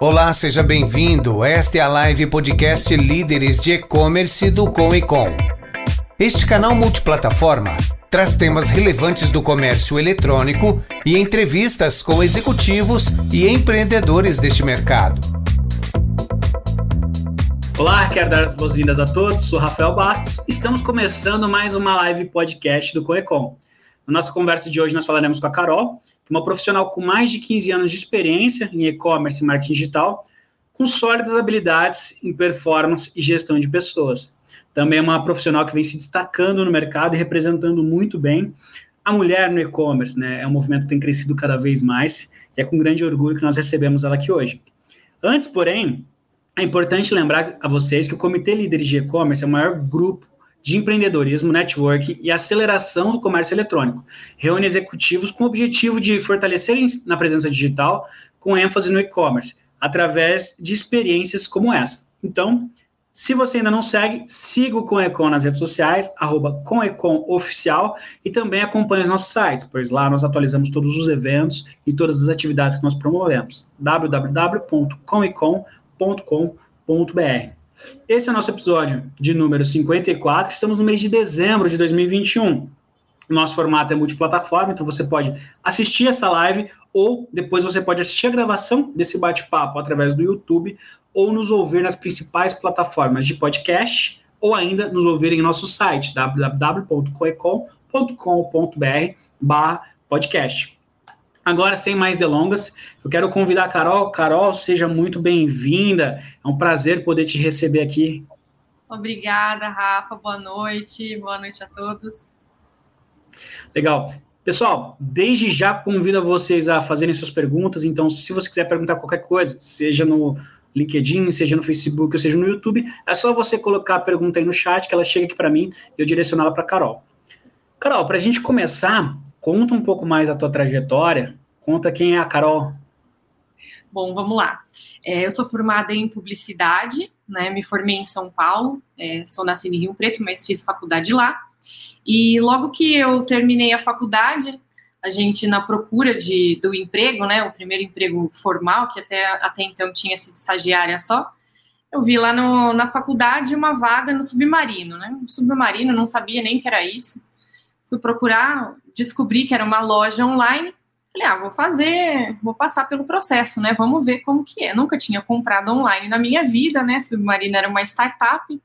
Olá, seja bem-vindo. Esta é a live podcast Líderes de E-Commerce do Com e Com. Este canal multiplataforma traz temas relevantes do comércio eletrônico e entrevistas com executivos e empreendedores deste mercado. Olá, quero dar as boas-vindas a todos. Sou Rafael Bastos. Estamos começando mais uma live podcast do Coecom. Na nossa conversa de hoje, nós falaremos com a Carol, é uma profissional com mais de 15 anos de experiência em e-commerce e marketing digital, com sólidas habilidades em performance e gestão de pessoas. Também é uma profissional que vem se destacando no mercado e representando muito bem a mulher no e-commerce, né? É um movimento que tem crescido cada vez mais e é com grande orgulho que nós recebemos ela aqui hoje. Antes, porém, é importante lembrar a vocês que o Comitê Líderes de E-Commerce é o maior grupo de empreendedorismo, network e aceleração do comércio eletrônico. Reúne executivos com o objetivo de fortalecerem na presença digital, com ênfase no e-commerce, através de experiências como essa. Então, se você ainda não segue, siga o Conecon nas redes sociais, arroba Oficial, e também acompanhe os nossos sites, pois lá nós atualizamos todos os eventos e todas as atividades que nós promovemos. www.comecon.com.br esse é o nosso episódio de número 54. Estamos no mês de dezembro de 2021. O nosso formato é multiplataforma, então você pode assistir essa live ou depois você pode assistir a gravação desse bate-papo através do YouTube ou nos ouvir nas principais plataformas de podcast ou ainda nos ouvir em nosso site www.coecom.com.br podcast. Agora, sem mais delongas, eu quero convidar a Carol. Carol, seja muito bem-vinda. É um prazer poder te receber aqui. Obrigada, Rafa. Boa noite. Boa noite a todos. Legal. Pessoal, desde já convido vocês a fazerem suas perguntas. Então, se você quiser perguntar qualquer coisa, seja no LinkedIn, seja no Facebook, ou seja no YouTube, é só você colocar a pergunta aí no chat que ela chega aqui para mim e eu direciono ela para Carol. Carol, para a gente começar, conta um pouco mais a tua trajetória, Conta quem é a Carol. Bom, vamos lá. É, eu sou formada em publicidade, né? Me formei em São Paulo, é, sou nascida em Rio Preto, mas fiz faculdade lá. E logo que eu terminei a faculdade, a gente na procura de, do emprego, né? O primeiro emprego formal, que até, até então tinha sido estagiária só. Eu vi lá no, na faculdade uma vaga no submarino, né? Submarino, não sabia nem que era isso. Fui procurar, descobri que era uma loja online Falei, ah, vou fazer, vou passar pelo processo, né? Vamos ver como que é. Nunca tinha comprado online na minha vida, né? Submarino era uma startup.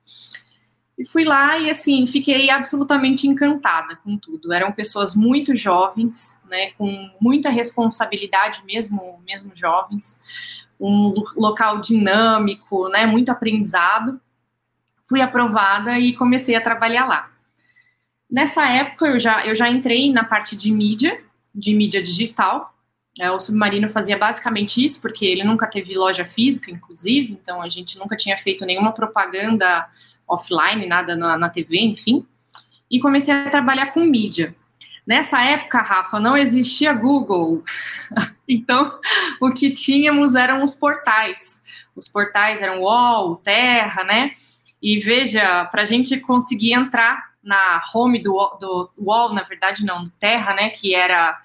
E fui lá e, assim, fiquei absolutamente encantada com tudo. Eram pessoas muito jovens, né? Com muita responsabilidade mesmo, mesmo jovens. Um local dinâmico, né? Muito aprendizado. Fui aprovada e comecei a trabalhar lá. Nessa época, eu já, eu já entrei na parte de mídia, de mídia digital. É, o Submarino fazia basicamente isso, porque ele nunca teve loja física, inclusive, então a gente nunca tinha feito nenhuma propaganda offline, nada na, na TV, enfim. E comecei a trabalhar com mídia. Nessa época, Rafa, não existia Google. então, o que tínhamos eram os portais. Os portais eram UOL, Terra, né? E veja, para a gente conseguir entrar na home do, do UOL, na verdade não, do Terra, né, que era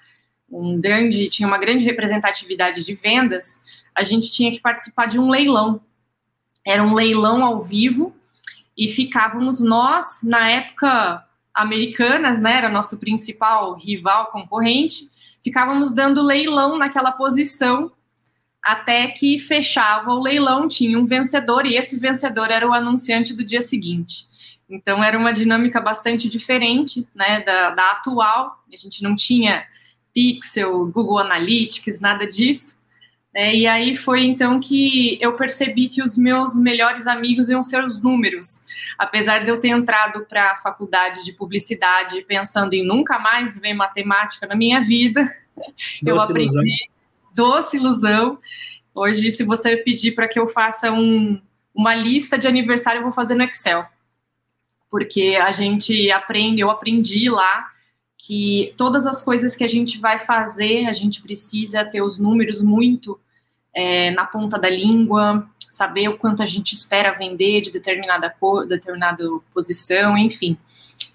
um grande, tinha uma grande representatividade de vendas, a gente tinha que participar de um leilão. Era um leilão ao vivo e ficávamos nós, na época, americanas, né, era nosso principal rival concorrente, ficávamos dando leilão naquela posição até que fechava o leilão, tinha um vencedor e esse vencedor era o anunciante do dia seguinte. Então era uma dinâmica bastante diferente né, da, da atual. A gente não tinha Pixel, Google Analytics, nada disso. Né, e aí foi então que eu percebi que os meus melhores amigos iam ser os números. Apesar de eu ter entrado para a faculdade de publicidade pensando em nunca mais ver matemática na minha vida, doce eu aprendi ilusão. doce ilusão. Hoje, se você pedir para que eu faça um, uma lista de aniversário, eu vou fazer no Excel porque a gente aprende, eu aprendi lá que todas as coisas que a gente vai fazer, a gente precisa ter os números muito é, na ponta da língua, saber o quanto a gente espera vender de determinada cor, determinada posição, enfim.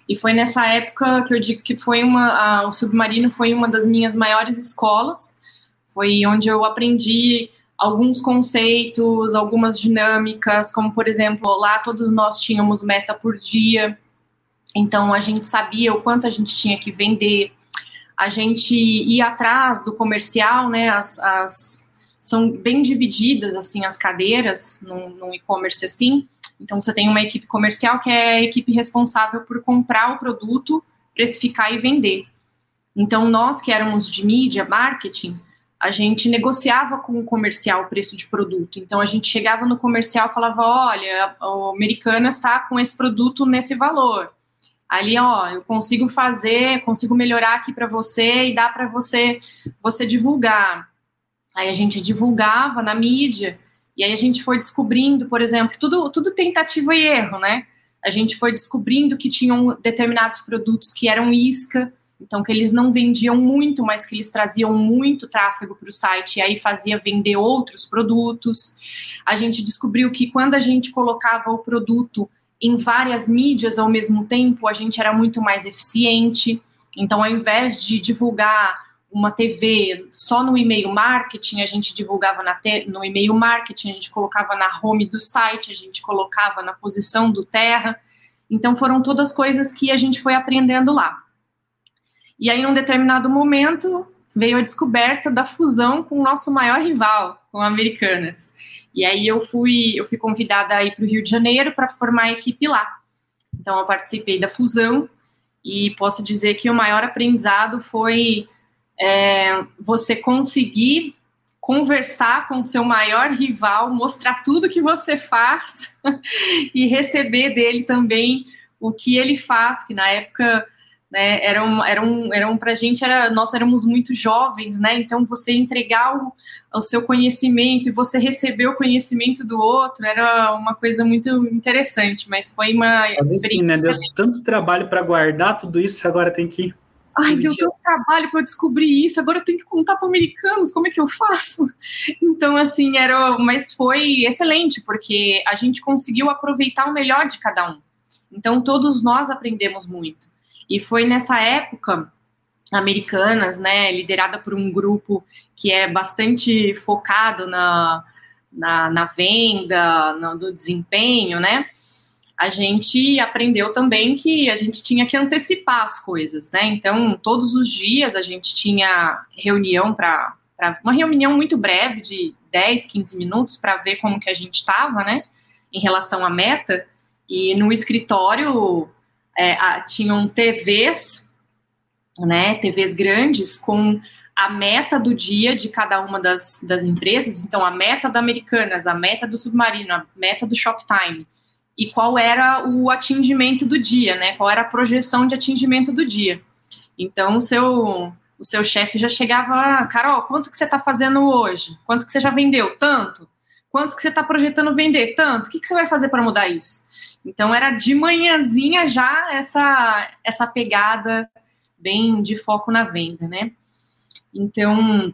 E foi nessa época que eu digo que foi uma, a, o submarino foi uma das minhas maiores escolas, foi onde eu aprendi alguns conceitos, algumas dinâmicas, como por exemplo, lá todos nós tínhamos meta por dia, então a gente sabia o quanto a gente tinha que vender, a gente ia atrás do comercial, né? As, as são bem divididas assim as cadeiras no, e-commerce assim. Então você tem uma equipe comercial que é a equipe responsável por comprar o produto, precificar e vender. Então nós que éramos de mídia, marketing, a gente negociava com o comercial o preço de produto. Então a gente chegava no comercial e falava: olha, o Americana está com esse produto nesse valor. Ali, ó, eu consigo fazer, consigo melhorar aqui para você e dá para você você divulgar. Aí a gente divulgava na mídia e aí a gente foi descobrindo, por exemplo, tudo tudo tentativa e erro, né? A gente foi descobrindo que tinham determinados produtos que eram isca, então, que eles não vendiam muito, mas que eles traziam muito tráfego para o site e aí fazia vender outros produtos. A gente descobriu que quando a gente colocava o produto em várias mídias ao mesmo tempo, a gente era muito mais eficiente. Então, ao invés de divulgar uma TV só no e-mail marketing, a gente divulgava no e-mail marketing, a gente colocava na home do site, a gente colocava na posição do terra. Então, foram todas coisas que a gente foi aprendendo lá. E aí, em um determinado momento, veio a descoberta da fusão com o nosso maior rival, com a Americanas. E aí eu fui, eu fui convidada a ir para o Rio de Janeiro para formar a equipe lá. Então eu participei da fusão e posso dizer que o maior aprendizado foi é, você conseguir conversar com seu maior rival, mostrar tudo que você faz e receber dele também o que ele faz, que na época né? Eram, eram, eram para a gente, era, nós éramos muito jovens, né? Então você entregar o, o seu conhecimento e você receber o conhecimento do outro era uma coisa muito interessante, mas foi uma Às experiência. Sim, né? Deu tanto trabalho para guardar tudo isso, agora tem que Ai, deu tanto trabalho para eu descobrir isso, agora eu tenho que contar para americanos, como é que eu faço? Então, assim, era. Mas foi excelente, porque a gente conseguiu aproveitar o melhor de cada um. Então, todos nós aprendemos muito. E foi nessa época, Americanas, né, liderada por um grupo que é bastante focado na, na, na venda, no, do desempenho, né, a gente aprendeu também que a gente tinha que antecipar as coisas, né? Então, todos os dias a gente tinha reunião para uma reunião muito breve de 10, 15 minutos para ver como que a gente estava, né, em relação à meta. E no escritório é, a, tinham TVs, né, TVs grandes com a meta do dia de cada uma das, das empresas, então a meta da Americanas, a meta do Submarino, a meta do Shoptime, e qual era o atingimento do dia, né? Qual era a projeção de atingimento do dia. Então o seu o seu chefe já chegava, Carol, quanto que você está fazendo hoje? Quanto que você já vendeu? Tanto. Quanto que você está projetando vender? Tanto. O que, que você vai fazer para mudar isso? Então era de manhãzinha já essa essa pegada bem de foco na venda, né? Então,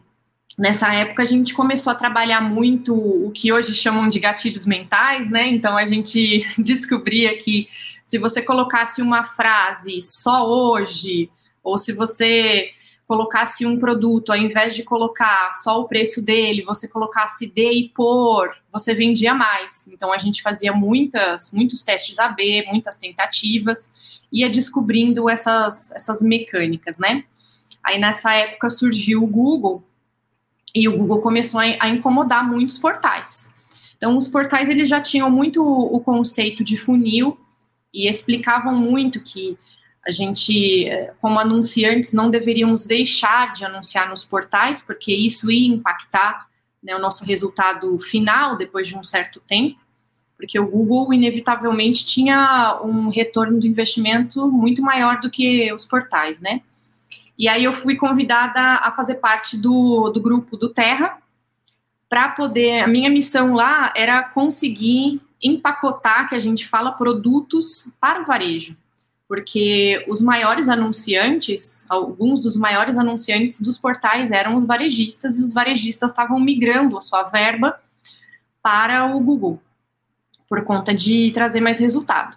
nessa época a gente começou a trabalhar muito o que hoje chamam de gatilhos mentais, né? Então a gente descobria que se você colocasse uma frase só hoje, ou se você colocasse um produto, ao invés de colocar só o preço dele, você colocasse D e por, você vendia mais. Então a gente fazia muitas, muitos testes AB, muitas tentativas, ia descobrindo essas, essas mecânicas, né? Aí nessa época surgiu o Google e o Google começou a, a incomodar muitos portais. Então os portais eles já tinham muito o, o conceito de funil e explicavam muito que a gente, eh, como anunciantes, não deveríamos deixar de anunciar nos portais, porque isso ia impactar né, o nosso resultado final depois de um certo tempo, porque o Google, inevitavelmente, tinha um retorno do investimento muito maior do que os portais, né? E aí eu fui convidada a fazer parte do, do grupo do Terra, para poder. A minha missão lá era conseguir empacotar, que a gente fala, produtos para o varejo porque os maiores anunciantes, alguns dos maiores anunciantes dos portais eram os varejistas, e os varejistas estavam migrando a sua verba para o Google, por conta de trazer mais resultado.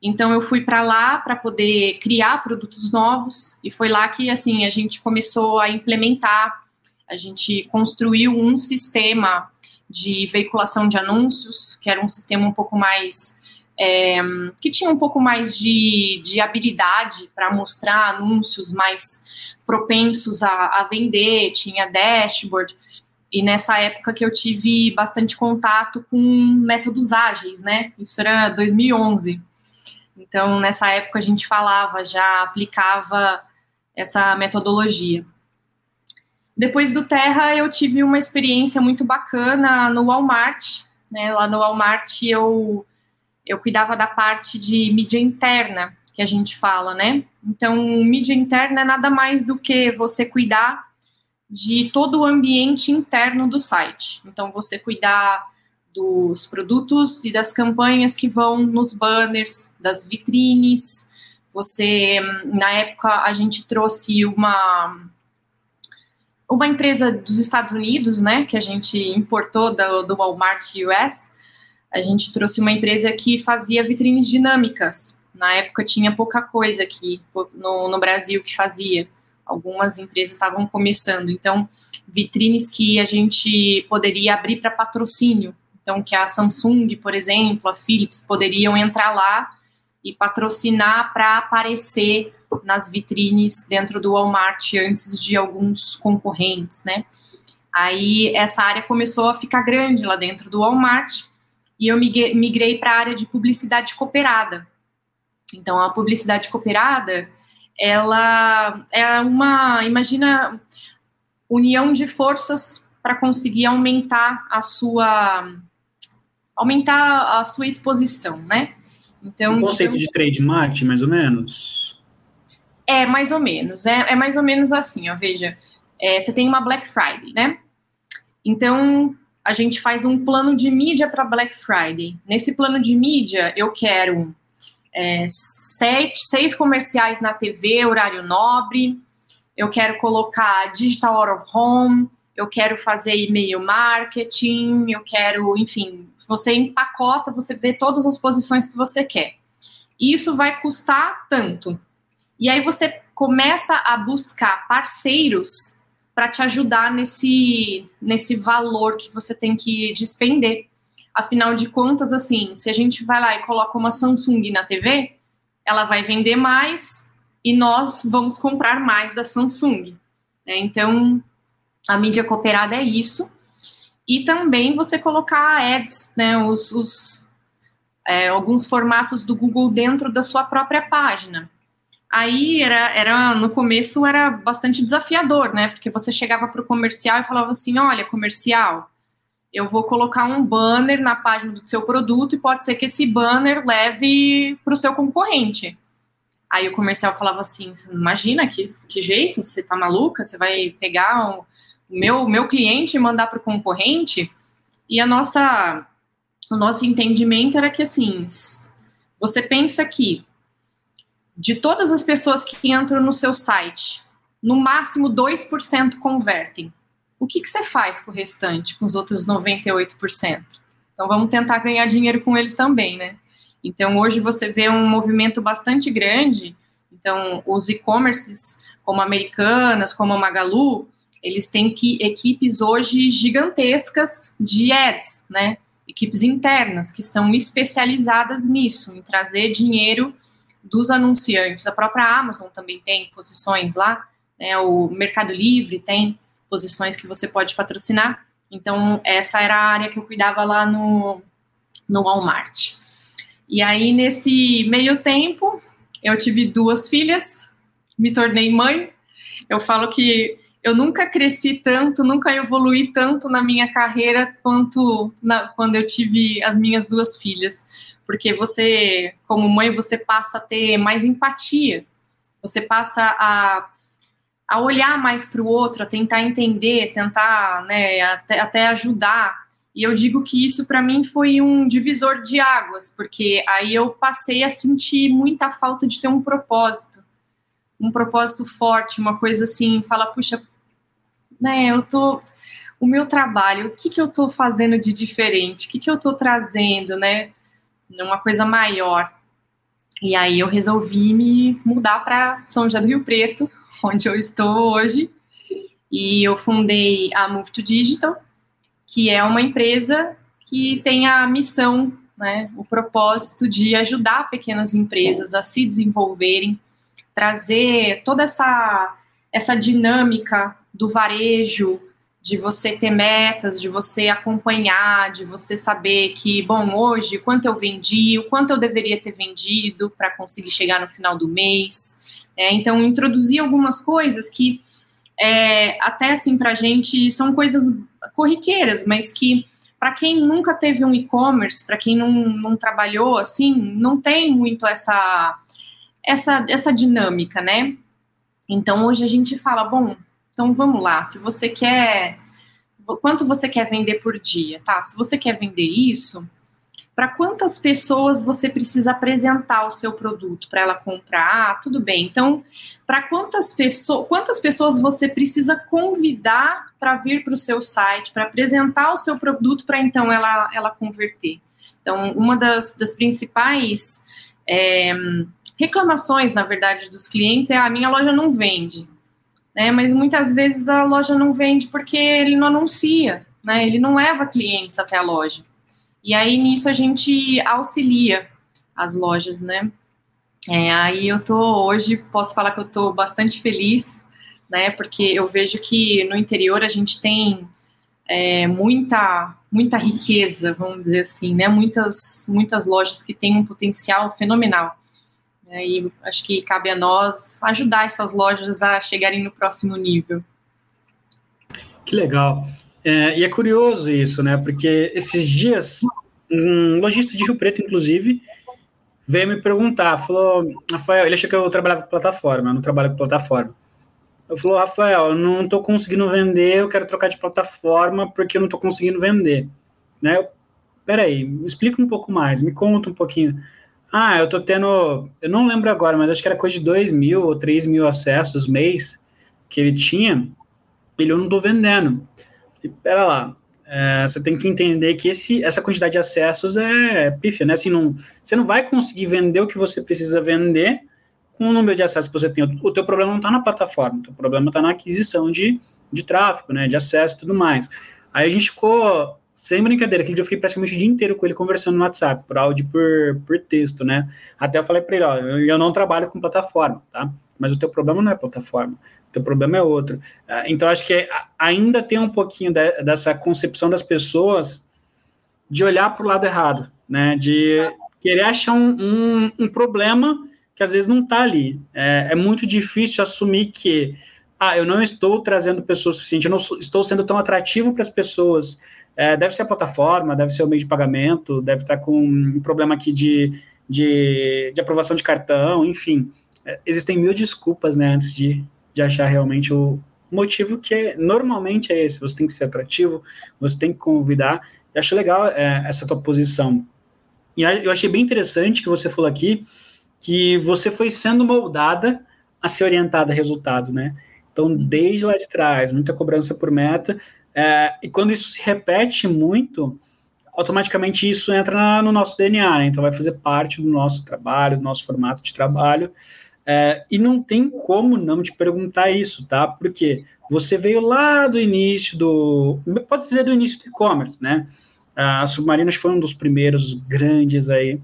Então eu fui para lá para poder criar produtos novos e foi lá que assim a gente começou a implementar a gente construiu um sistema de veiculação de anúncios, que era um sistema um pouco mais. É, que tinha um pouco mais de, de habilidade para mostrar anúncios mais propensos a, a vender, tinha dashboard. E nessa época que eu tive bastante contato com métodos ágeis, né? Isso era 2011. Então, nessa época a gente falava, já aplicava essa metodologia. Depois do Terra, eu tive uma experiência muito bacana no Walmart. Né? Lá no Walmart, eu, eu cuidava da parte de mídia interna, que a gente fala, né? Então, mídia interna é nada mais do que você cuidar de todo o ambiente interno do site. Então, você cuidar dos produtos e das campanhas que vão nos banners, das vitrines. Você, na época, a gente trouxe uma uma empresa dos Estados Unidos, né, que a gente importou do, do Walmart US. A gente trouxe uma empresa que fazia vitrines dinâmicas. Na época tinha pouca coisa aqui no, no Brasil que fazia. Algumas empresas estavam começando. Então, vitrines que a gente poderia abrir para patrocínio. Então, que a Samsung, por exemplo, a Philips poderiam entrar lá e patrocinar para aparecer nas vitrines dentro do Walmart antes de alguns concorrentes, né? Aí essa área começou a ficar grande lá dentro do Walmart e eu migrei para a área de publicidade cooperada. Então, a publicidade cooperada, ela é uma, imagina, união de forças para conseguir aumentar a sua aumentar a sua exposição, né? Então, um conceito digamos, de trade marketing, mais ou menos? É, mais ou menos. É, é mais ou menos assim, ó, veja. É, você tem uma Black Friday, né? Então, a gente faz um plano de mídia para Black Friday. Nesse plano de mídia, eu quero é, sete, seis comerciais na TV, horário nobre. Eu quero colocar digital out of home eu quero fazer e-mail marketing, eu quero, enfim, você empacota, você vê todas as posições que você quer. Isso vai custar tanto. E aí você começa a buscar parceiros para te ajudar nesse, nesse valor que você tem que despender. Afinal de contas, assim, se a gente vai lá e coloca uma Samsung na TV, ela vai vender mais e nós vamos comprar mais da Samsung. Né? Então, a mídia cooperada é isso. E também você colocar ads, né, os, os é, alguns formatos do Google dentro da sua própria página. Aí era, era no começo era bastante desafiador, né? Porque você chegava para o comercial e falava assim: olha, comercial, eu vou colocar um banner na página do seu produto e pode ser que esse banner leve para o seu concorrente. Aí o comercial falava assim: imagina que, que jeito, você tá maluca? Você vai pegar um, meu, meu cliente mandar para o concorrente, e a nossa, o nosso entendimento era que, assim, você pensa que de todas as pessoas que entram no seu site, no máximo 2% convertem. O que, que você faz com o restante, com os outros 98%? Então, vamos tentar ganhar dinheiro com eles também, né? Então, hoje você vê um movimento bastante grande. Então, os e-commerces, como Americanas, como a Magalu, eles têm que, equipes hoje gigantescas de ads, né? Equipes internas que são especializadas nisso, em trazer dinheiro dos anunciantes. A própria Amazon também tem posições lá, né? O Mercado Livre tem posições que você pode patrocinar. Então, essa era a área que eu cuidava lá no, no Walmart. E aí, nesse meio tempo, eu tive duas filhas, me tornei mãe. Eu falo que eu nunca cresci tanto, nunca evolui tanto na minha carreira quanto na, quando eu tive as minhas duas filhas. Porque você, como mãe, você passa a ter mais empatia, você passa a, a olhar mais para o outro, a tentar entender, tentar né, até, até ajudar. E eu digo que isso para mim foi um divisor de águas, porque aí eu passei a sentir muita falta de ter um propósito, um propósito forte, uma coisa assim, fala, puxa, né, eu tô o meu trabalho, o que que eu tô fazendo de diferente? O que que eu tô trazendo, né? Uma coisa maior. E aí eu resolvi me mudar para São José do Rio Preto, onde eu estou hoje. e eu fundei a Move to Digital, que é uma empresa que tem a missão, né, o propósito de ajudar pequenas empresas a se desenvolverem, trazer toda essa, essa dinâmica do varejo, de você ter metas, de você acompanhar, de você saber que, bom, hoje, quanto eu vendi, o quanto eu deveria ter vendido para conseguir chegar no final do mês. É, então, introduzir algumas coisas que, é, até assim, para a gente são coisas corriqueiras, mas que, para quem nunca teve um e-commerce, para quem não, não trabalhou assim, não tem muito essa, essa, essa dinâmica, né? Então, hoje a gente fala, bom, então vamos lá, se você quer. Quanto você quer vender por dia, tá? Se você quer vender isso, para quantas pessoas você precisa apresentar o seu produto para ela comprar? Ah, tudo bem. Então, para quantas pessoas, quantas pessoas você precisa convidar para vir para o seu site, para apresentar o seu produto para então ela, ela converter? Então, uma das, das principais é, reclamações, na verdade, dos clientes é: ah, a minha loja não vende né? Mas muitas vezes a loja não vende porque ele não anuncia, né? Ele não leva clientes até a loja. E aí nisso a gente auxilia as lojas, né? É, aí eu tô hoje posso falar que eu tô bastante feliz, né? Porque eu vejo que no interior a gente tem é, muita muita riqueza, vamos dizer assim, né? Muitas muitas lojas que têm um potencial fenomenal. Né? E acho que cabe a nós ajudar essas lojas a chegarem no próximo nível. Que legal. É, e é curioso isso, né? Porque esses dias, um lojista de Rio Preto, inclusive, veio me perguntar, falou, Rafael, ele achou que eu trabalhava com plataforma, eu não trabalho com plataforma. Eu falou, Rafael, eu não estou conseguindo vender, eu quero trocar de plataforma porque eu não estou conseguindo vender. Né? Eu, peraí, me explica um pouco mais, me conta um pouquinho. Ah, eu tô tendo. Eu não lembro agora, mas acho que era coisa de 2 mil ou 3 mil acessos mês que ele tinha. Ele eu não tô vendendo. E pera lá. É, você tem que entender que esse, essa quantidade de acessos é pífia, né? Assim, não, você não vai conseguir vender o que você precisa vender com o número de acessos que você tem. O teu problema não está na plataforma, o teu problema está na aquisição de, de tráfego, né? De acesso e tudo mais. Aí a gente ficou sem brincadeira, aquele dia eu fiquei praticamente o dia inteiro com ele conversando no WhatsApp, por áudio por, por texto, né? Até eu falei para ele, ó, eu não trabalho com plataforma, tá? Mas o teu problema não é plataforma, o teu problema é outro. Ah, então, acho que ainda tem um pouquinho de, dessa concepção das pessoas de olhar para o lado errado, né? De querer achar um, um, um problema que às vezes não está ali. É, é muito difícil assumir que, ah, eu não estou trazendo pessoas suficientes, eu não estou sendo tão atrativo para as pessoas, é, deve ser a plataforma, deve ser o meio de pagamento, deve estar com um problema aqui de, de, de aprovação de cartão, enfim. É, existem mil desculpas, né, antes de, de achar realmente o motivo que é, normalmente é esse. Você tem que ser atrativo, você tem que convidar. Eu acho legal é, essa tua posição. E eu achei bem interessante que você falou aqui que você foi sendo moldada a ser orientada a resultado, né? Então, desde lá de trás, muita cobrança por meta, é, e quando isso se repete muito, automaticamente isso entra na, no nosso DNA, né? então vai fazer parte do nosso trabalho, do nosso formato de trabalho. É, e não tem como não te perguntar isso, tá? Porque você veio lá do início do. Pode dizer do início do e-commerce, né? A Submarinas foi um dos primeiros grandes aí.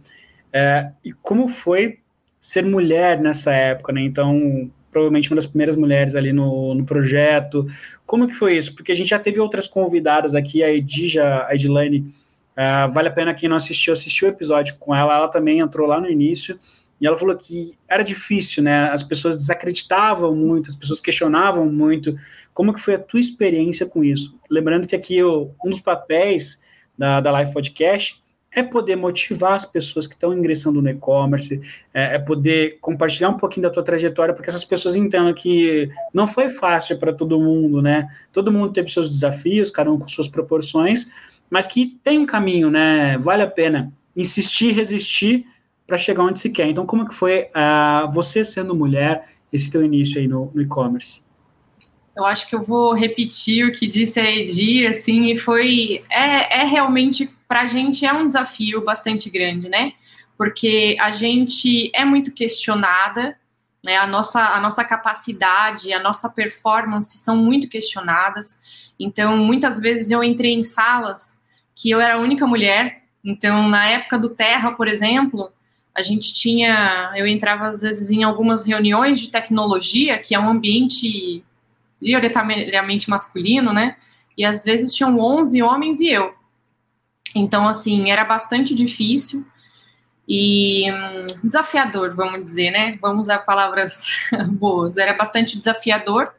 É, e como foi ser mulher nessa época, né? Então, provavelmente uma das primeiras mulheres ali no, no projeto. Como que foi isso? Porque a gente já teve outras convidadas aqui, a Edija, a Edilane, uh, vale a pena quem não assistiu, assistiu o episódio com ela, ela também entrou lá no início, e ela falou que era difícil, né, as pessoas desacreditavam muito, as pessoas questionavam muito, como que foi a tua experiência com isso? Lembrando que aqui um dos papéis da, da Live Podcast é poder motivar as pessoas que estão ingressando no e-commerce, é, é, poder compartilhar um pouquinho da tua trajetória, porque essas pessoas entendam que não foi fácil para todo mundo, né? Todo mundo teve seus desafios, cada um com suas proporções, mas que tem um caminho, né? Vale a pena insistir, resistir para chegar onde se quer. Então, como que foi uh, você sendo mulher, esse teu início aí no, no e-commerce? Eu acho que eu vou repetir o que disse a Edi, assim, e foi. É, é realmente, para a gente, é um desafio bastante grande, né? Porque a gente é muito questionada, né? A nossa, a nossa capacidade, a nossa performance são muito questionadas. Então, muitas vezes eu entrei em salas que eu era a única mulher. Então, na época do Terra, por exemplo, a gente tinha, eu entrava às vezes em algumas reuniões de tecnologia, que é um ambiente prioritariamente masculino, né? E às vezes tinham 11 homens e eu. Então, assim, era bastante difícil e hum, desafiador, vamos dizer, né? Vamos usar palavras boas. Era bastante desafiador.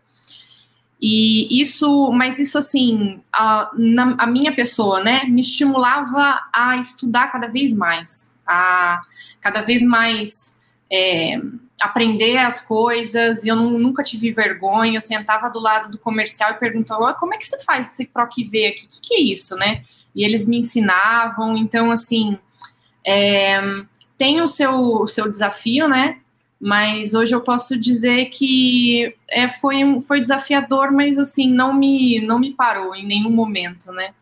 E isso, mas isso assim, a, na, a minha pessoa, né, me estimulava a estudar cada vez mais, a cada vez mais é, aprender as coisas. E eu não, nunca tive vergonha. Eu sentava do lado do comercial e perguntava: como é que você faz esse PROC V aqui? O que, que é isso, né? E eles me ensinavam. Então, assim, é, tem o seu, o seu desafio, né? Mas hoje eu posso dizer que é, foi, foi desafiador, mas assim, não me, não me parou em nenhum momento, né?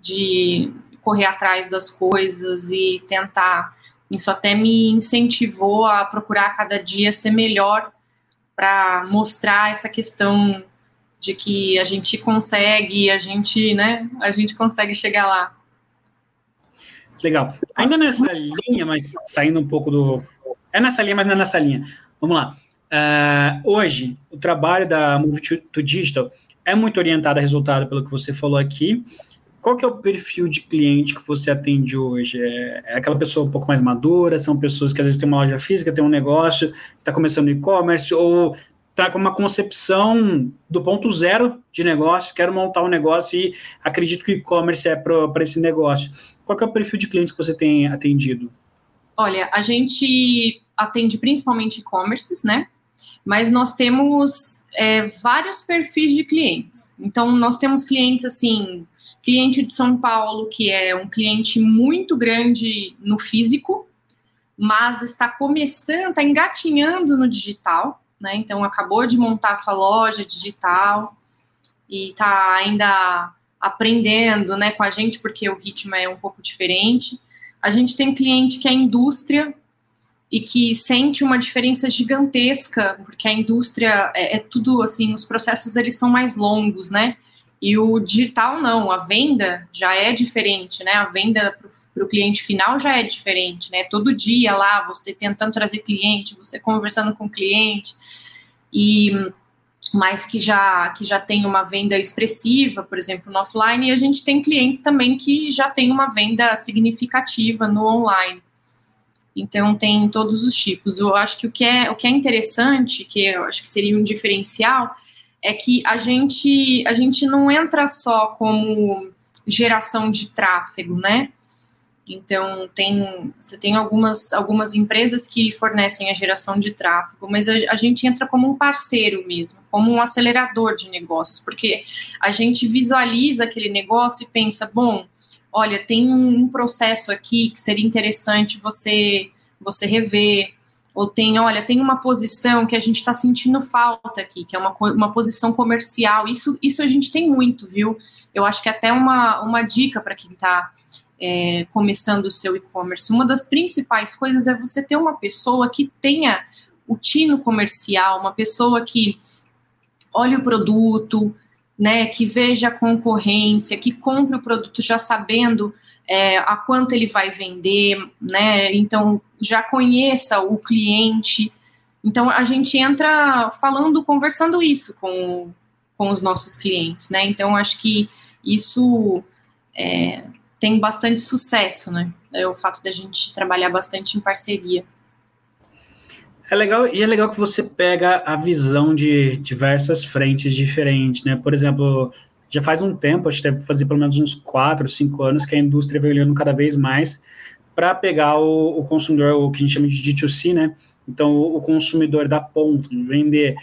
De correr atrás das coisas e tentar. Isso até me incentivou a procurar cada dia ser melhor para mostrar essa questão de que a gente consegue, a gente, né, a gente consegue chegar lá. Legal. Ainda nessa linha, mas saindo um pouco do, é nessa linha, mas não é nessa linha. Vamos lá. Uh, hoje, o trabalho da Move to, to, Digital é muito orientado a resultado, pelo que você falou aqui. Qual que é o perfil de cliente que você atende hoje? É, é aquela pessoa um pouco mais madura? São pessoas que às vezes têm uma loja física, tem um negócio, está começando e-commerce, ou está com uma concepção do ponto zero de negócio, quero montar um negócio e acredito que o e-commerce é para esse negócio. Qual que é o perfil de clientes que você tem atendido? Olha, a gente atende principalmente e-commerces, né? Mas nós temos é, vários perfis de clientes. Então, nós temos clientes assim, cliente de São Paulo, que é um cliente muito grande no físico, mas está começando, está engatinhando no digital, né? Então, acabou de montar sua loja digital e está ainda aprendendo, né, com a gente, porque o ritmo é um pouco diferente. A gente tem cliente que é indústria, e que sente uma diferença gigantesca, porque a indústria é, é, tudo assim, os processos eles são mais longos, né? E o digital não, a venda já é diferente, né? A venda para o cliente final já é diferente, né? Todo dia lá, você tentando trazer cliente, você conversando com o cliente, e mas que já que já tem uma venda expressiva, por exemplo, no offline, e a gente tem clientes também que já tem uma venda significativa no online. Então tem todos os tipos. Eu acho que o que é, o que é interessante, que eu acho que seria um diferencial, é que a gente a gente não entra só como geração de tráfego, né? Então tem você tem algumas algumas empresas que fornecem a geração de tráfego, mas a, a gente entra como um parceiro mesmo, como um acelerador de negócios, porque a gente visualiza aquele negócio e pensa, bom, olha, tem um processo aqui que seria interessante você você rever, ou tem, olha, tem uma posição que a gente está sentindo falta aqui, que é uma, uma posição comercial. Isso, isso a gente tem muito, viu? Eu acho que é até uma, uma dica para quem está é, começando o seu e-commerce. Uma das principais coisas é você ter uma pessoa que tenha o tino comercial, uma pessoa que olhe o produto, né, que veja a concorrência, que compre o produto já sabendo é, a quanto ele vai vender, né, então já conheça o cliente. Então a gente entra falando, conversando isso com, com os nossos clientes, né, então acho que isso é, tem bastante sucesso, né, é o fato da gente trabalhar bastante em parceria. É legal, e é legal que você pega a visão de diversas frentes diferentes, né? Por exemplo, já faz um tempo, acho que deve fazer pelo menos uns 4, 5 anos que a indústria vem olhando cada vez mais para pegar o, o, consumidor, o que a gente chama de D2C, né? Então, o, o consumidor da ponta, vender.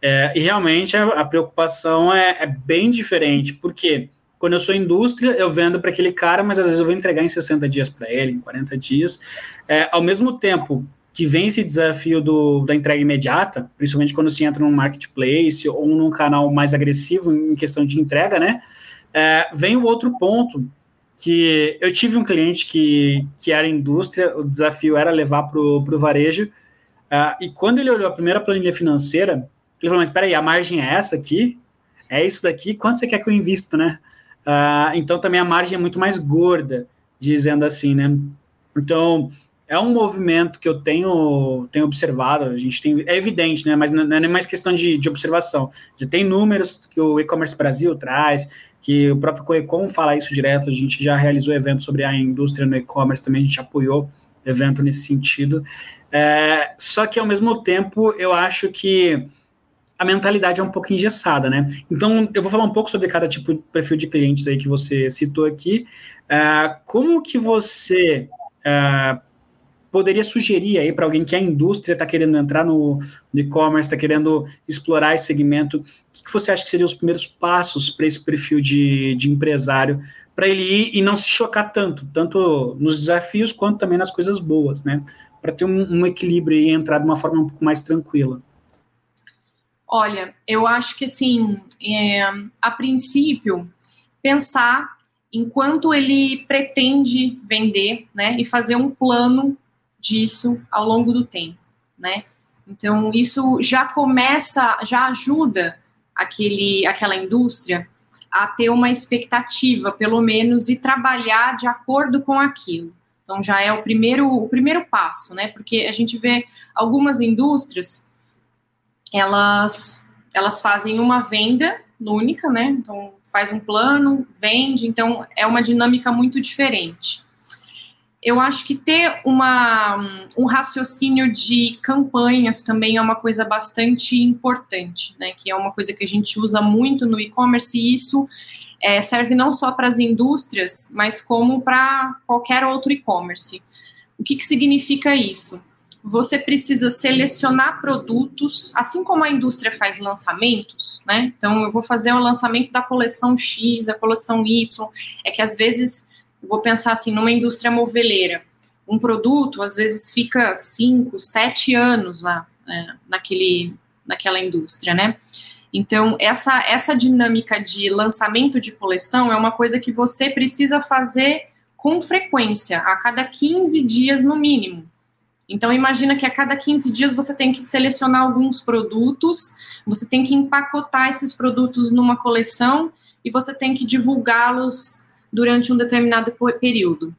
É, e realmente a, a preocupação é, é, bem diferente, porque quando eu sou indústria, eu vendo para aquele cara, mas às vezes eu vou entregar em 60 dias para ele, em 40 dias. É, ao mesmo tempo, que vem esse desafio do, da entrega imediata, principalmente quando se entra num marketplace ou num canal mais agressivo em questão de entrega, né? É, vem o outro ponto que eu tive um cliente que, que era indústria, o desafio era levar para o varejo, Uh, e quando ele olhou a primeira planilha financeira, ele falou, mas espera aí, a margem é essa aqui? É isso daqui? Quanto você quer que eu invista, né? Uh, então, também a margem é muito mais gorda, dizendo assim, né? Então, é um movimento que eu tenho, tenho observado, a gente tem, é evidente, né? Mas não é nem mais questão de, de observação. Já tem números que o e-commerce Brasil traz, que o próprio Coecom fala isso direto, a gente já realizou evento sobre a indústria no e-commerce, também a gente apoiou evento nesse sentido. É, só que ao mesmo tempo eu acho que a mentalidade é um pouco engessada, né? Então eu vou falar um pouco sobre cada tipo de perfil de clientes aí que você citou aqui. É, como que você é, poderia sugerir aí para alguém que a indústria está querendo entrar no, no e-commerce, está querendo explorar esse segmento? O que, que, você acha que seriam os primeiros passos para esse perfil de, de empresário, para ele ir e não se chocar tanto, tanto nos desafios quanto também nas coisas boas, né? Para ter um, um, equilíbrio e entrar de uma forma um pouco mais tranquila. Olha, eu acho que assim, é, a princípio, pensar enquanto ele pretende vender, né, e fazer um plano disso ao longo do tempo, né? Então isso já começa, já ajuda aquele, aquela indústria a ter uma expectativa, pelo menos, e trabalhar de acordo com aquilo. Então já é o primeiro, o primeiro passo, né? Porque a gente vê algumas indústrias, elas, elas fazem uma venda única, né? Então faz um plano, vende, então é uma dinâmica muito diferente eu acho que ter uma, um raciocínio de campanhas também é uma coisa bastante importante, né? Que é uma coisa que a gente usa muito no e-commerce e isso é, serve não só para as indústrias, mas como para qualquer outro e-commerce. O que, que significa isso? Você precisa selecionar produtos, assim como a indústria faz lançamentos, né? Então, eu vou fazer o lançamento da coleção X, da coleção Y. É que às vezes vou pensar assim, numa indústria moveleira, um produto às vezes fica cinco, sete anos lá né, naquele, naquela indústria, né? Então, essa, essa dinâmica de lançamento de coleção é uma coisa que você precisa fazer com frequência, a cada 15 dias no mínimo. Então, imagina que a cada 15 dias você tem que selecionar alguns produtos, você tem que empacotar esses produtos numa coleção e você tem que divulgá-los durante um determinado período,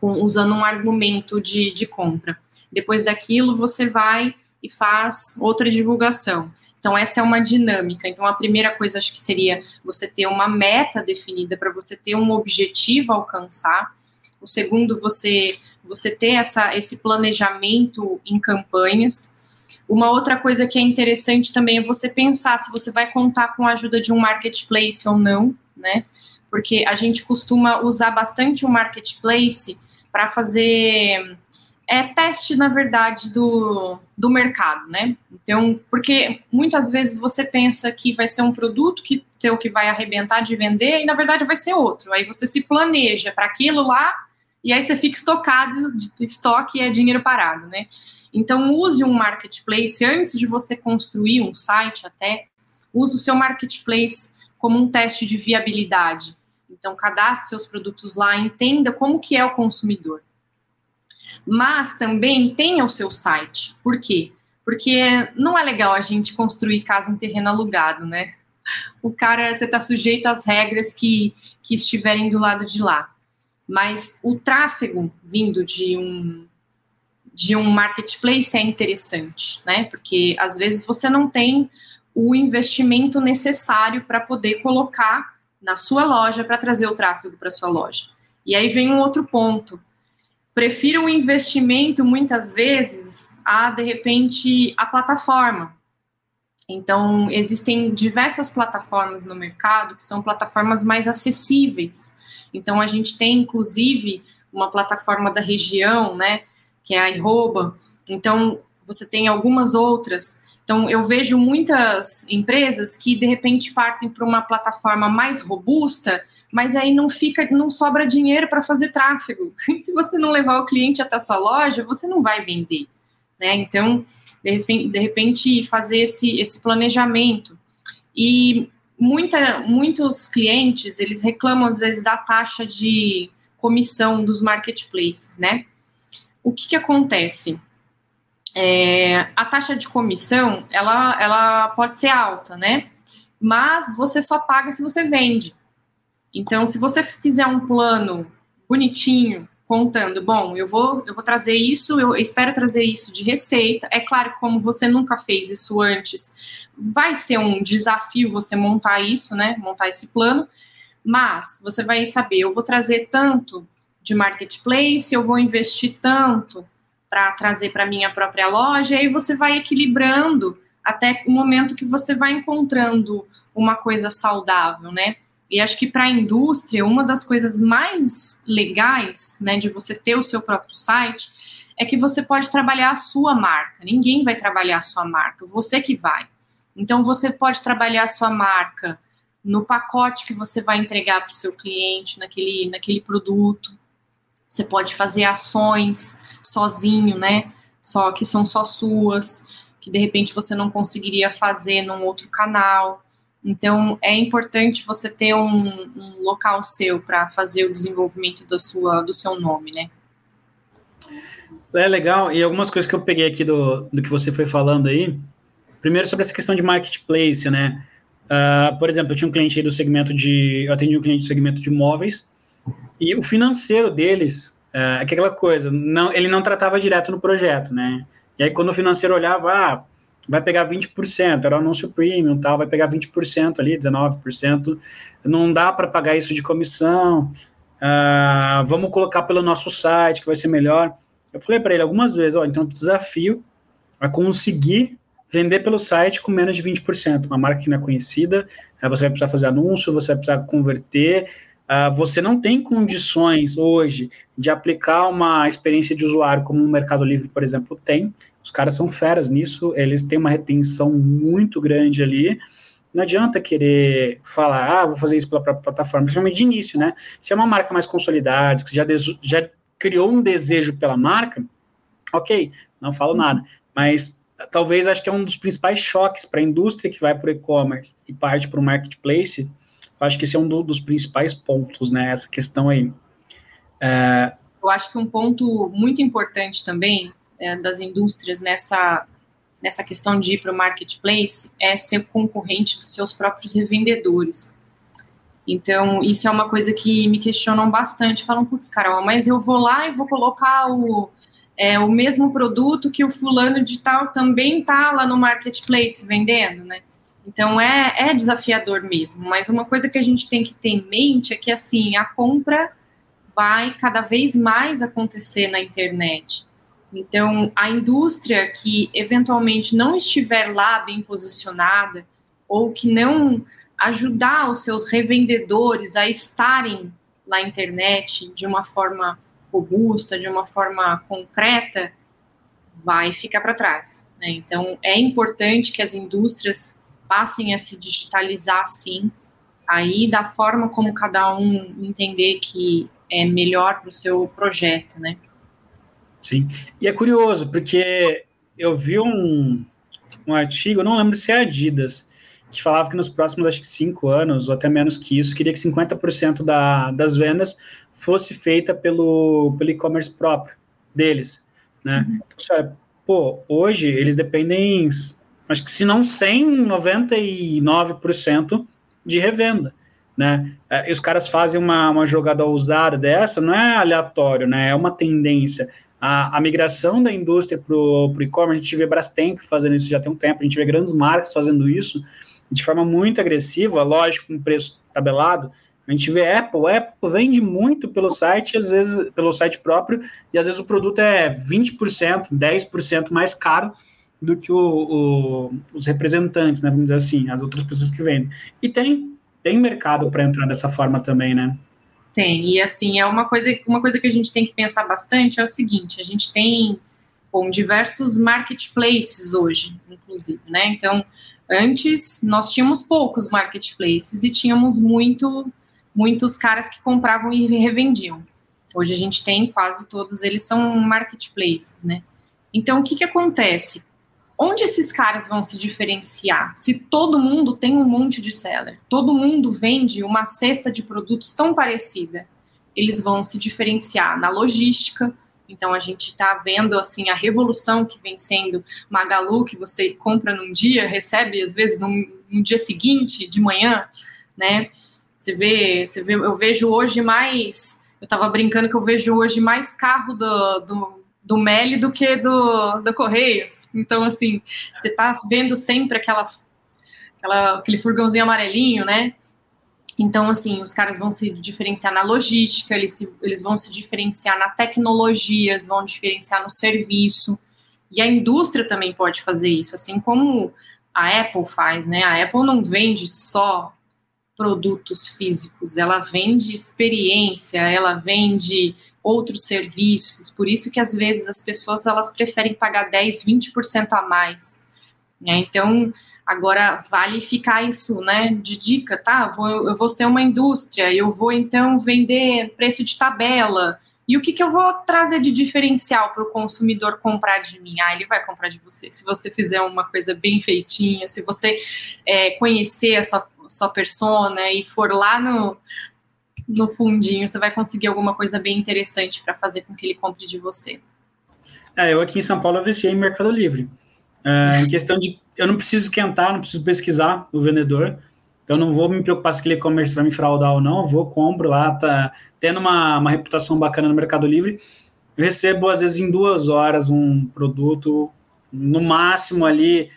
com, usando um argumento de, de compra. Depois daquilo, você vai e faz outra divulgação. Então, essa é uma dinâmica. Então, a primeira coisa acho que seria você ter uma meta definida para você ter um objetivo a alcançar. O segundo, você, você ter essa, esse planejamento em campanhas. Uma outra coisa que é interessante também é você pensar se você vai contar com a ajuda de um marketplace ou não, né? Porque a gente costuma usar bastante o marketplace para fazer é, teste, na verdade, do, do mercado, né? Então, porque muitas vezes você pensa que vai ser um produto que teu que vai arrebentar de vender e na verdade vai ser outro. Aí você se planeja para aquilo lá e aí você fica estocado, estoque é dinheiro parado, né? Então, use um marketplace antes de você construir um site até, use o seu marketplace como um teste de viabilidade. Então, cadastre seus produtos lá, entenda como que é o consumidor. Mas também tenha o seu site. Por quê? Porque não é legal a gente construir casa em terreno alugado, né? O cara, você está sujeito às regras que, que estiverem do lado de lá. Mas o tráfego vindo de um de um marketplace é interessante, né? Porque às vezes você não tem o investimento necessário para poder colocar na sua loja para trazer o tráfego para sua loja. E aí vem um outro ponto. Prefiro um investimento muitas vezes a de repente a plataforma. Então, existem diversas plataformas no mercado que são plataformas mais acessíveis. Então, a gente tem inclusive uma plataforma da região, né, que é a Iroba. Então, você tem algumas outras então, eu vejo muitas empresas que de repente partem para uma plataforma mais robusta, mas aí não fica, não sobra dinheiro para fazer tráfego. Se você não levar o cliente até a sua loja, você não vai vender, né? Então, de repente, fazer esse, esse planejamento. E muita, muitos clientes, eles reclamam às vezes da taxa de comissão dos marketplaces, né? O que que acontece? É, a taxa de comissão, ela, ela pode ser alta, né? Mas você só paga se você vende. Então, se você fizer um plano bonitinho, contando, bom, eu vou, eu vou trazer isso, eu espero trazer isso de receita. É claro, como você nunca fez isso antes, vai ser um desafio você montar isso, né? Montar esse plano, mas você vai saber, eu vou trazer tanto de marketplace, eu vou investir tanto para trazer para minha própria loja, e aí você vai equilibrando até o momento que você vai encontrando uma coisa saudável, né? E acho que para a indústria, uma das coisas mais legais, né, de você ter o seu próprio site, é que você pode trabalhar a sua marca. Ninguém vai trabalhar a sua marca, você que vai. Então você pode trabalhar a sua marca no pacote que você vai entregar para o seu cliente, naquele, naquele produto. Você pode fazer ações sozinho, né? Só que são só suas, que de repente você não conseguiria fazer num outro canal. Então é importante você ter um, um local seu para fazer o desenvolvimento da sua, do seu nome, né? É legal, e algumas coisas que eu peguei aqui do, do que você foi falando aí. Primeiro, sobre essa questão de marketplace, né? Uh, por exemplo, eu tinha um cliente aí do segmento de. Eu atendi um cliente do segmento de imóveis, e o financeiro deles é, é aquela coisa, não, ele não tratava direto no projeto, né? E aí, quando o financeiro olhava, ah, vai pegar 20%, era o anúncio premium, tal, vai pegar 20% ali, 19%, não dá para pagar isso de comissão, uh, vamos colocar pelo nosso site, que vai ser melhor. Eu falei para ele algumas vezes, ó, então desafio a conseguir vender pelo site com menos de 20%, uma marca que não é conhecida, você vai precisar fazer anúncio, você vai precisar converter, Uh, você não tem condições hoje de aplicar uma experiência de usuário como o Mercado Livre, por exemplo, tem. Os caras são feras nisso, eles têm uma retenção muito grande ali. Não adianta querer falar, ah, vou fazer isso pela plataforma, principalmente de início, né? Se é uma marca mais consolidada, que já, já criou um desejo pela marca, ok, não falo nada. Mas talvez acho que é um dos principais choques para a indústria que vai para o e-commerce e parte para o marketplace eu acho que esse é um do, dos principais pontos, né? Essa questão aí. É... Eu acho que um ponto muito importante também é, das indústrias nessa, nessa questão de ir para o marketplace é ser concorrente dos seus próprios revendedores. Então, isso é uma coisa que me questionam bastante. Falam, putz, Carol, mas eu vou lá e vou colocar o, é, o mesmo produto que o fulano de tal também está lá no marketplace vendendo, né? Então é, é desafiador mesmo, mas uma coisa que a gente tem que ter em mente é que assim a compra vai cada vez mais acontecer na internet. Então a indústria que eventualmente não estiver lá bem posicionada ou que não ajudar os seus revendedores a estarem na internet de uma forma robusta, de uma forma concreta, vai ficar para trás. Né? Então é importante que as indústrias passem a se digitalizar sim, aí da forma como cada um entender que é melhor para o seu projeto, né? Sim, e é curioso, porque eu vi um, um artigo, não lembro se é Adidas, que falava que nos próximos, acho que cinco anos, ou até menos que isso, queria que 50% da, das vendas fosse feita pelo, pelo e-commerce próprio deles, né? Uhum. Então, pô, hoje eles dependem acho que se não 100, 99% de revenda, né? É, e os caras fazem uma, uma jogada ousada dessa, não é aleatório, né? É uma tendência. A, a migração da indústria para o e-commerce, a gente vê Brastemp fazendo isso já tem um tempo, a gente vê grandes marcas fazendo isso de forma muito agressiva, lógico, com preço tabelado, a gente vê Apple, Apple vende muito pelo site, às vezes pelo site próprio, e às vezes o produto é 20%, 10% mais caro do que o, o, os representantes, né, vamos dizer assim, as outras pessoas que vendem. E tem, tem mercado para entrar dessa forma também, né? Tem, e assim, é uma coisa, uma coisa que a gente tem que pensar bastante é o seguinte, a gente tem bom, diversos marketplaces hoje, inclusive, né? Então, antes nós tínhamos poucos marketplaces e tínhamos muito, muitos caras que compravam e revendiam. Hoje a gente tem quase todos eles são marketplaces, né? Então, o que, que acontece? Onde esses caras vão se diferenciar? Se todo mundo tem um monte de seller, todo mundo vende uma cesta de produtos tão parecida, eles vão se diferenciar na logística, Então a gente está vendo assim a revolução que vem sendo Magalu, que você compra num dia, recebe às vezes num, no dia seguinte, de manhã, né? Você vê, você vê, eu vejo hoje mais, eu estava brincando que eu vejo hoje mais carro do, do, do Meli do que do, do Correios. Então, assim, você está vendo sempre aquela, aquela, aquele furgãozinho amarelinho, né? Então, assim, os caras vão se diferenciar na logística, eles, se, eles vão se diferenciar na tecnologia, eles vão diferenciar no serviço. E a indústria também pode fazer isso, assim como a Apple faz, né? A Apple não vende só produtos físicos, ela vende experiência, ela vende outros serviços. Por isso que às vezes as pessoas elas preferem pagar 10, 20% a mais. Né? Então, Agora, vale ficar isso, né, de dica, tá? Vou, eu vou ser uma indústria, eu vou então vender preço de tabela. E o que, que eu vou trazer de diferencial para o consumidor comprar de mim? Ah, ele vai comprar de você. Se você fizer uma coisa bem feitinha, se você é, conhecer a sua, sua persona e for lá no, no fundinho, você vai conseguir alguma coisa bem interessante para fazer com que ele compre de você. É, eu aqui em São Paulo eu em Mercado Livre. É, em questão de eu não preciso esquentar, não preciso pesquisar o vendedor. Então não vou me preocupar se aquele e-commerce vai me fraudar ou não. Eu vou, compro lá, tá tendo uma, uma reputação bacana no Mercado Livre. Eu recebo, às vezes, em duas horas um produto, no máximo ali.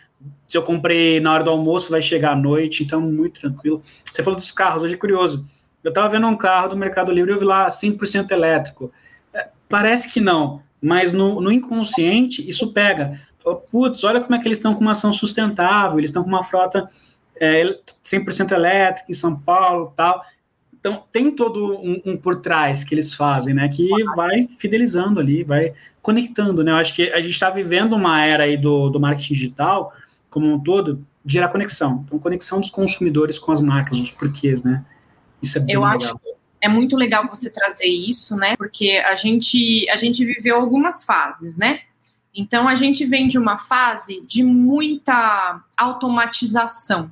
Se eu comprei na hora do almoço, vai chegar à noite, então muito tranquilo. Você falou dos carros, hoje é curioso. Eu estava vendo um carro do Mercado Livre e eu vi lá 100% elétrico. É, parece que não, mas no, no inconsciente isso pega putz, olha como é que eles estão com uma ação sustentável, eles estão com uma frota é, 100% elétrica em São Paulo tal. Então, tem todo um, um, por trás que eles fazem, né, que vai fidelizando ali, vai conectando, né, eu acho que a gente está vivendo uma era aí do, do marketing digital, como um todo, de gerar conexão, então, conexão dos consumidores com as marcas, os porquês, né, isso é bem eu legal. acho é muito legal você trazer isso, né, porque a gente, a gente viveu algumas fases, né, então, a gente vem de uma fase de muita automatização.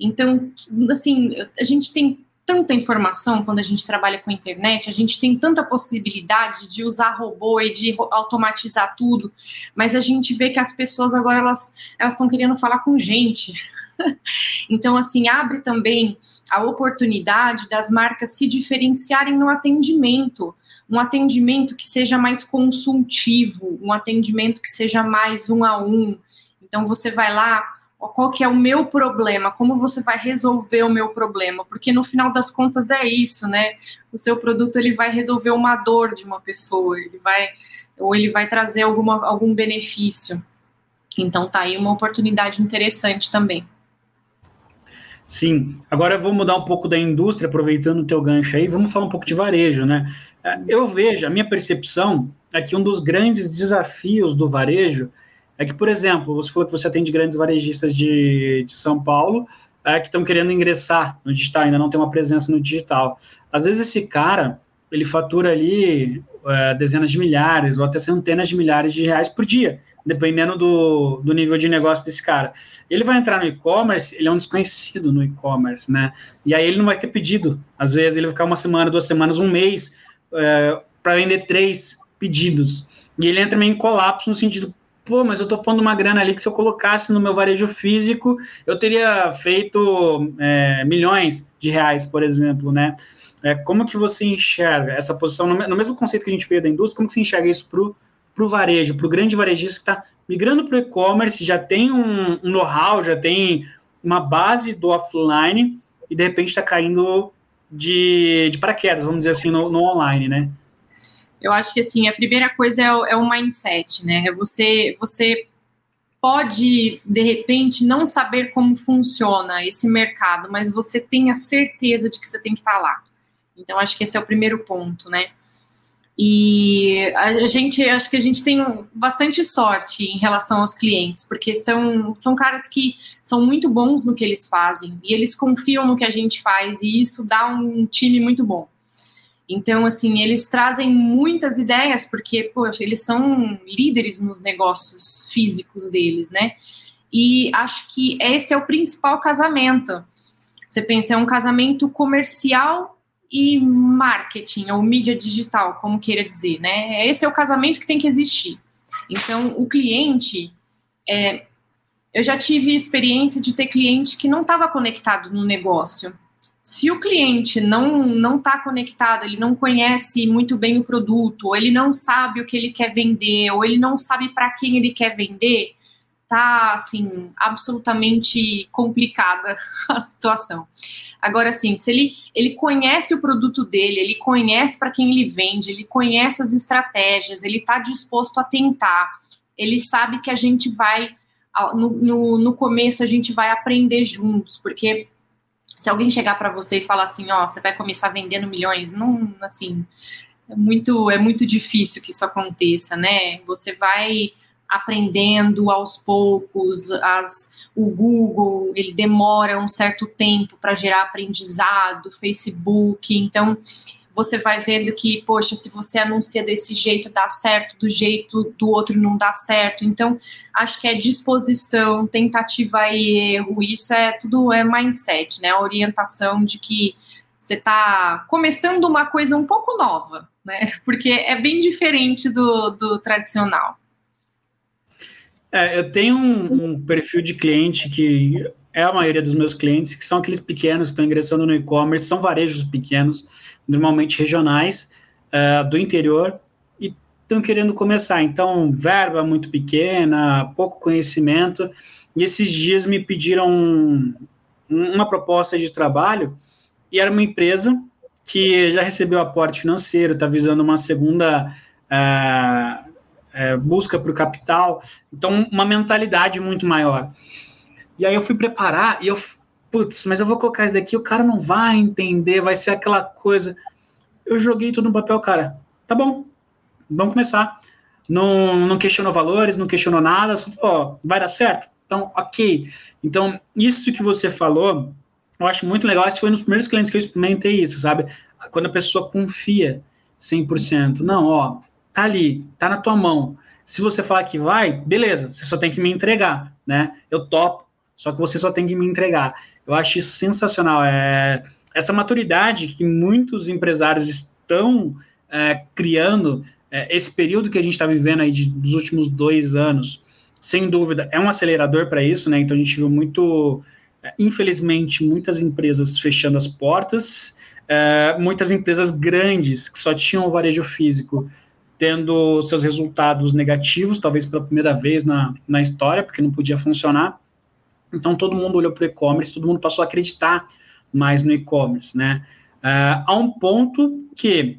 Então, assim, a gente tem tanta informação quando a gente trabalha com a internet, a gente tem tanta possibilidade de usar robô e de automatizar tudo, mas a gente vê que as pessoas agora elas elas estão querendo falar com gente. então assim, abre também a oportunidade das marcas se diferenciarem no atendimento um atendimento que seja mais consultivo, um atendimento que seja mais um a um. Então você vai lá, qual que é o meu problema, como você vai resolver o meu problema, porque no final das contas é isso, né? O seu produto ele vai resolver uma dor de uma pessoa, ele vai ou ele vai trazer alguma, algum benefício. Então tá aí uma oportunidade interessante também. Sim. Agora vou mudar um pouco da indústria, aproveitando o teu gancho aí, vamos falar um pouco de varejo, né? É, eu vejo, a minha percepção é que um dos grandes desafios do varejo é que, por exemplo, você falou que você atende grandes varejistas de, de São Paulo é, que estão querendo ingressar no digital, ainda não tem uma presença no digital. Às vezes esse cara, ele fatura ali é, dezenas de milhares ou até centenas de milhares de reais por dia dependendo do, do nível de negócio desse cara. Ele vai entrar no e-commerce, ele é um desconhecido no e-commerce, né? E aí ele não vai ter pedido. Às vezes ele vai ficar uma semana, duas semanas, um mês é, para vender três pedidos. E ele entra meio em colapso no sentido, pô, mas eu tô pondo uma grana ali que se eu colocasse no meu varejo físico, eu teria feito é, milhões de reais, por exemplo, né? É, como que você enxerga essa posição, no, no mesmo conceito que a gente veio da indústria, como que você enxerga isso para o para o varejo, para o grande varejista que está migrando para o e-commerce, já tem um, um know-how, já tem uma base do offline e de repente está caindo de, de paraquedas, vamos dizer assim, no, no, online, né? Eu acho que assim, a primeira coisa é o, é o mindset, né? É você, você pode, de repente, não saber como funciona esse mercado, mas você tem a certeza de que você tem que estar lá. Então, acho que esse é o primeiro ponto, né? E a gente, acho que a gente tem bastante sorte em relação aos clientes, porque são, são caras que são muito bons no que eles fazem e eles confiam no que a gente faz e isso dá um time muito bom. Então, assim, eles trazem muitas ideias, porque, poxa, eles são líderes nos negócios físicos deles, né? E acho que esse é o principal casamento. Você pensa, é um casamento comercial e marketing ou mídia digital, como queira dizer, né? Esse é o casamento que tem que existir. Então, o cliente, é, eu já tive experiência de ter cliente que não estava conectado no negócio. Se o cliente não não está conectado, ele não conhece muito bem o produto, ou ele não sabe o que ele quer vender, ou ele não sabe para quem ele quer vender, tá assim absolutamente complicada a situação. Agora, assim, se ele, ele conhece o produto dele, ele conhece para quem ele vende, ele conhece as estratégias, ele está disposto a tentar, ele sabe que a gente vai, no, no, no começo, a gente vai aprender juntos, porque se alguém chegar para você e falar assim, ó, você vai começar vendendo milhões, não, assim, é muito, é muito difícil que isso aconteça, né? Você vai aprendendo aos poucos, as o Google ele demora um certo tempo para gerar aprendizado, Facebook, então você vai vendo que, poxa, se você anuncia desse jeito dá certo, do jeito do outro não dá certo. Então, acho que é disposição, tentativa e erro, isso é tudo é mindset, né? A orientação de que você está começando uma coisa um pouco nova, né? Porque é bem diferente do, do tradicional. É, eu tenho um, um, perfil de cliente que é a maioria dos meus clientes, que são aqueles pequenos que estão ingressando no e-commerce, são varejos pequenos, normalmente regionais, uh, do interior, e estão querendo começar. Então, verba muito pequena, pouco conhecimento, e esses dias me pediram um, uma proposta de trabalho, e era uma empresa que já recebeu aporte financeiro, está visando uma segunda. Uh, é, busca para o capital. Então, uma mentalidade muito maior. E aí eu fui preparar e eu, putz, mas eu vou colocar isso daqui, o cara não vai entender, vai ser aquela coisa. Eu joguei tudo no papel, cara. Tá bom, vamos começar. Não, não questionou valores, não questionou nada, só falou, vai dar certo? Então, ok. Então, isso que você falou, eu acho muito legal. Esse foi dos primeiros clientes que eu experimentei isso, sabe? Quando a pessoa confia 100%. Não, ó, tá ali, tá na tua mão. Se você falar que vai, beleza, você só tem que me entregar, né? Eu topo, só que você só tem que me entregar. Eu acho isso sensacional. É, essa maturidade que muitos empresários estão é, criando, é, esse período que a gente está vivendo aí de, dos últimos dois anos, sem dúvida, é um acelerador para isso, né? Então a gente viu muito, é, infelizmente, muitas empresas fechando as portas, é, muitas empresas grandes que só tinham o varejo físico tendo seus resultados negativos, talvez pela primeira vez na, na história, porque não podia funcionar. Então todo mundo olhou para o e-commerce, todo mundo passou a acreditar mais no e-commerce, né? Uh, a um ponto que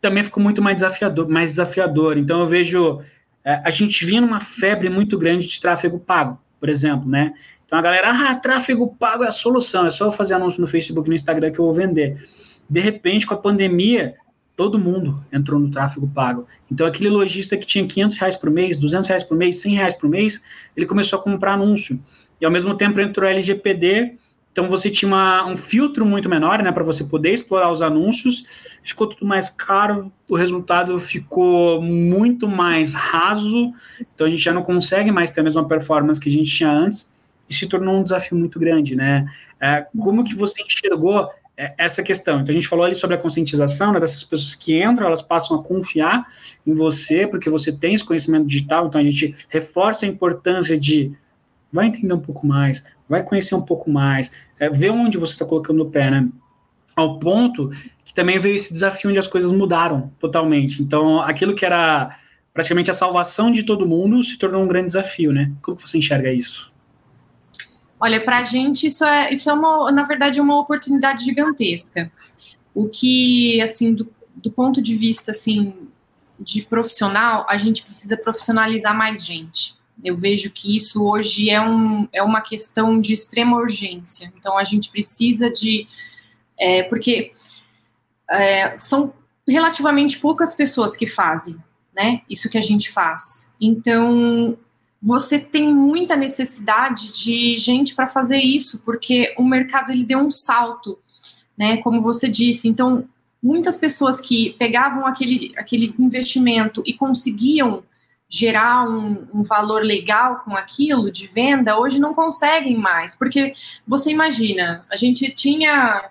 também ficou muito mais desafiador, mais desafiador. Então eu vejo uh, a gente vinha numa febre muito grande de tráfego pago, por exemplo, né? Então a galera, ah, tráfego pago é a solução, é só eu fazer anúncio no Facebook e no Instagram que eu vou vender. De repente, com a pandemia, todo mundo entrou no tráfego pago. Então, aquele lojista que tinha 500 reais por mês, 200 reais por mês, 100 reais por mês, ele começou a comprar anúncio. E, ao mesmo tempo, entrou LGPD, então você tinha uma, um filtro muito menor, né, para você poder explorar os anúncios, ficou tudo mais caro, o resultado ficou muito mais raso, então a gente já não consegue mais ter a mesma performance que a gente tinha antes, e se tornou um desafio muito grande, né? É, como que você enxergou é, essa questão. Então, a gente falou ali sobre a conscientização, né, dessas pessoas que entram, elas passam a confiar em você, porque você tem esse conhecimento digital, então a gente reforça a importância de vai entender um pouco mais, vai conhecer um pouco mais, é, ver onde você está colocando o pé, né? Ao ponto que também veio esse desafio onde as coisas mudaram totalmente. Então, aquilo que era praticamente a salvação de todo mundo se tornou um grande desafio, né? Como você enxerga isso? Olha, para a gente isso é, isso é uma, na verdade, uma oportunidade gigantesca. O que, assim, do, do ponto de vista, assim, de profissional, a gente precisa profissionalizar mais gente. Eu vejo que isso hoje é, um, é uma questão de extrema urgência. Então, a gente precisa de. É, porque é, são relativamente poucas pessoas que fazem né, isso que a gente faz. Então, você tem muita necessidade de gente para fazer isso, porque o mercado ele deu um salto, né? Como você disse. Então, muitas pessoas que pegavam aquele, aquele investimento e conseguiam gerar um, um, valor legal com aquilo de venda, hoje não conseguem mais, porque você imagina, a gente tinha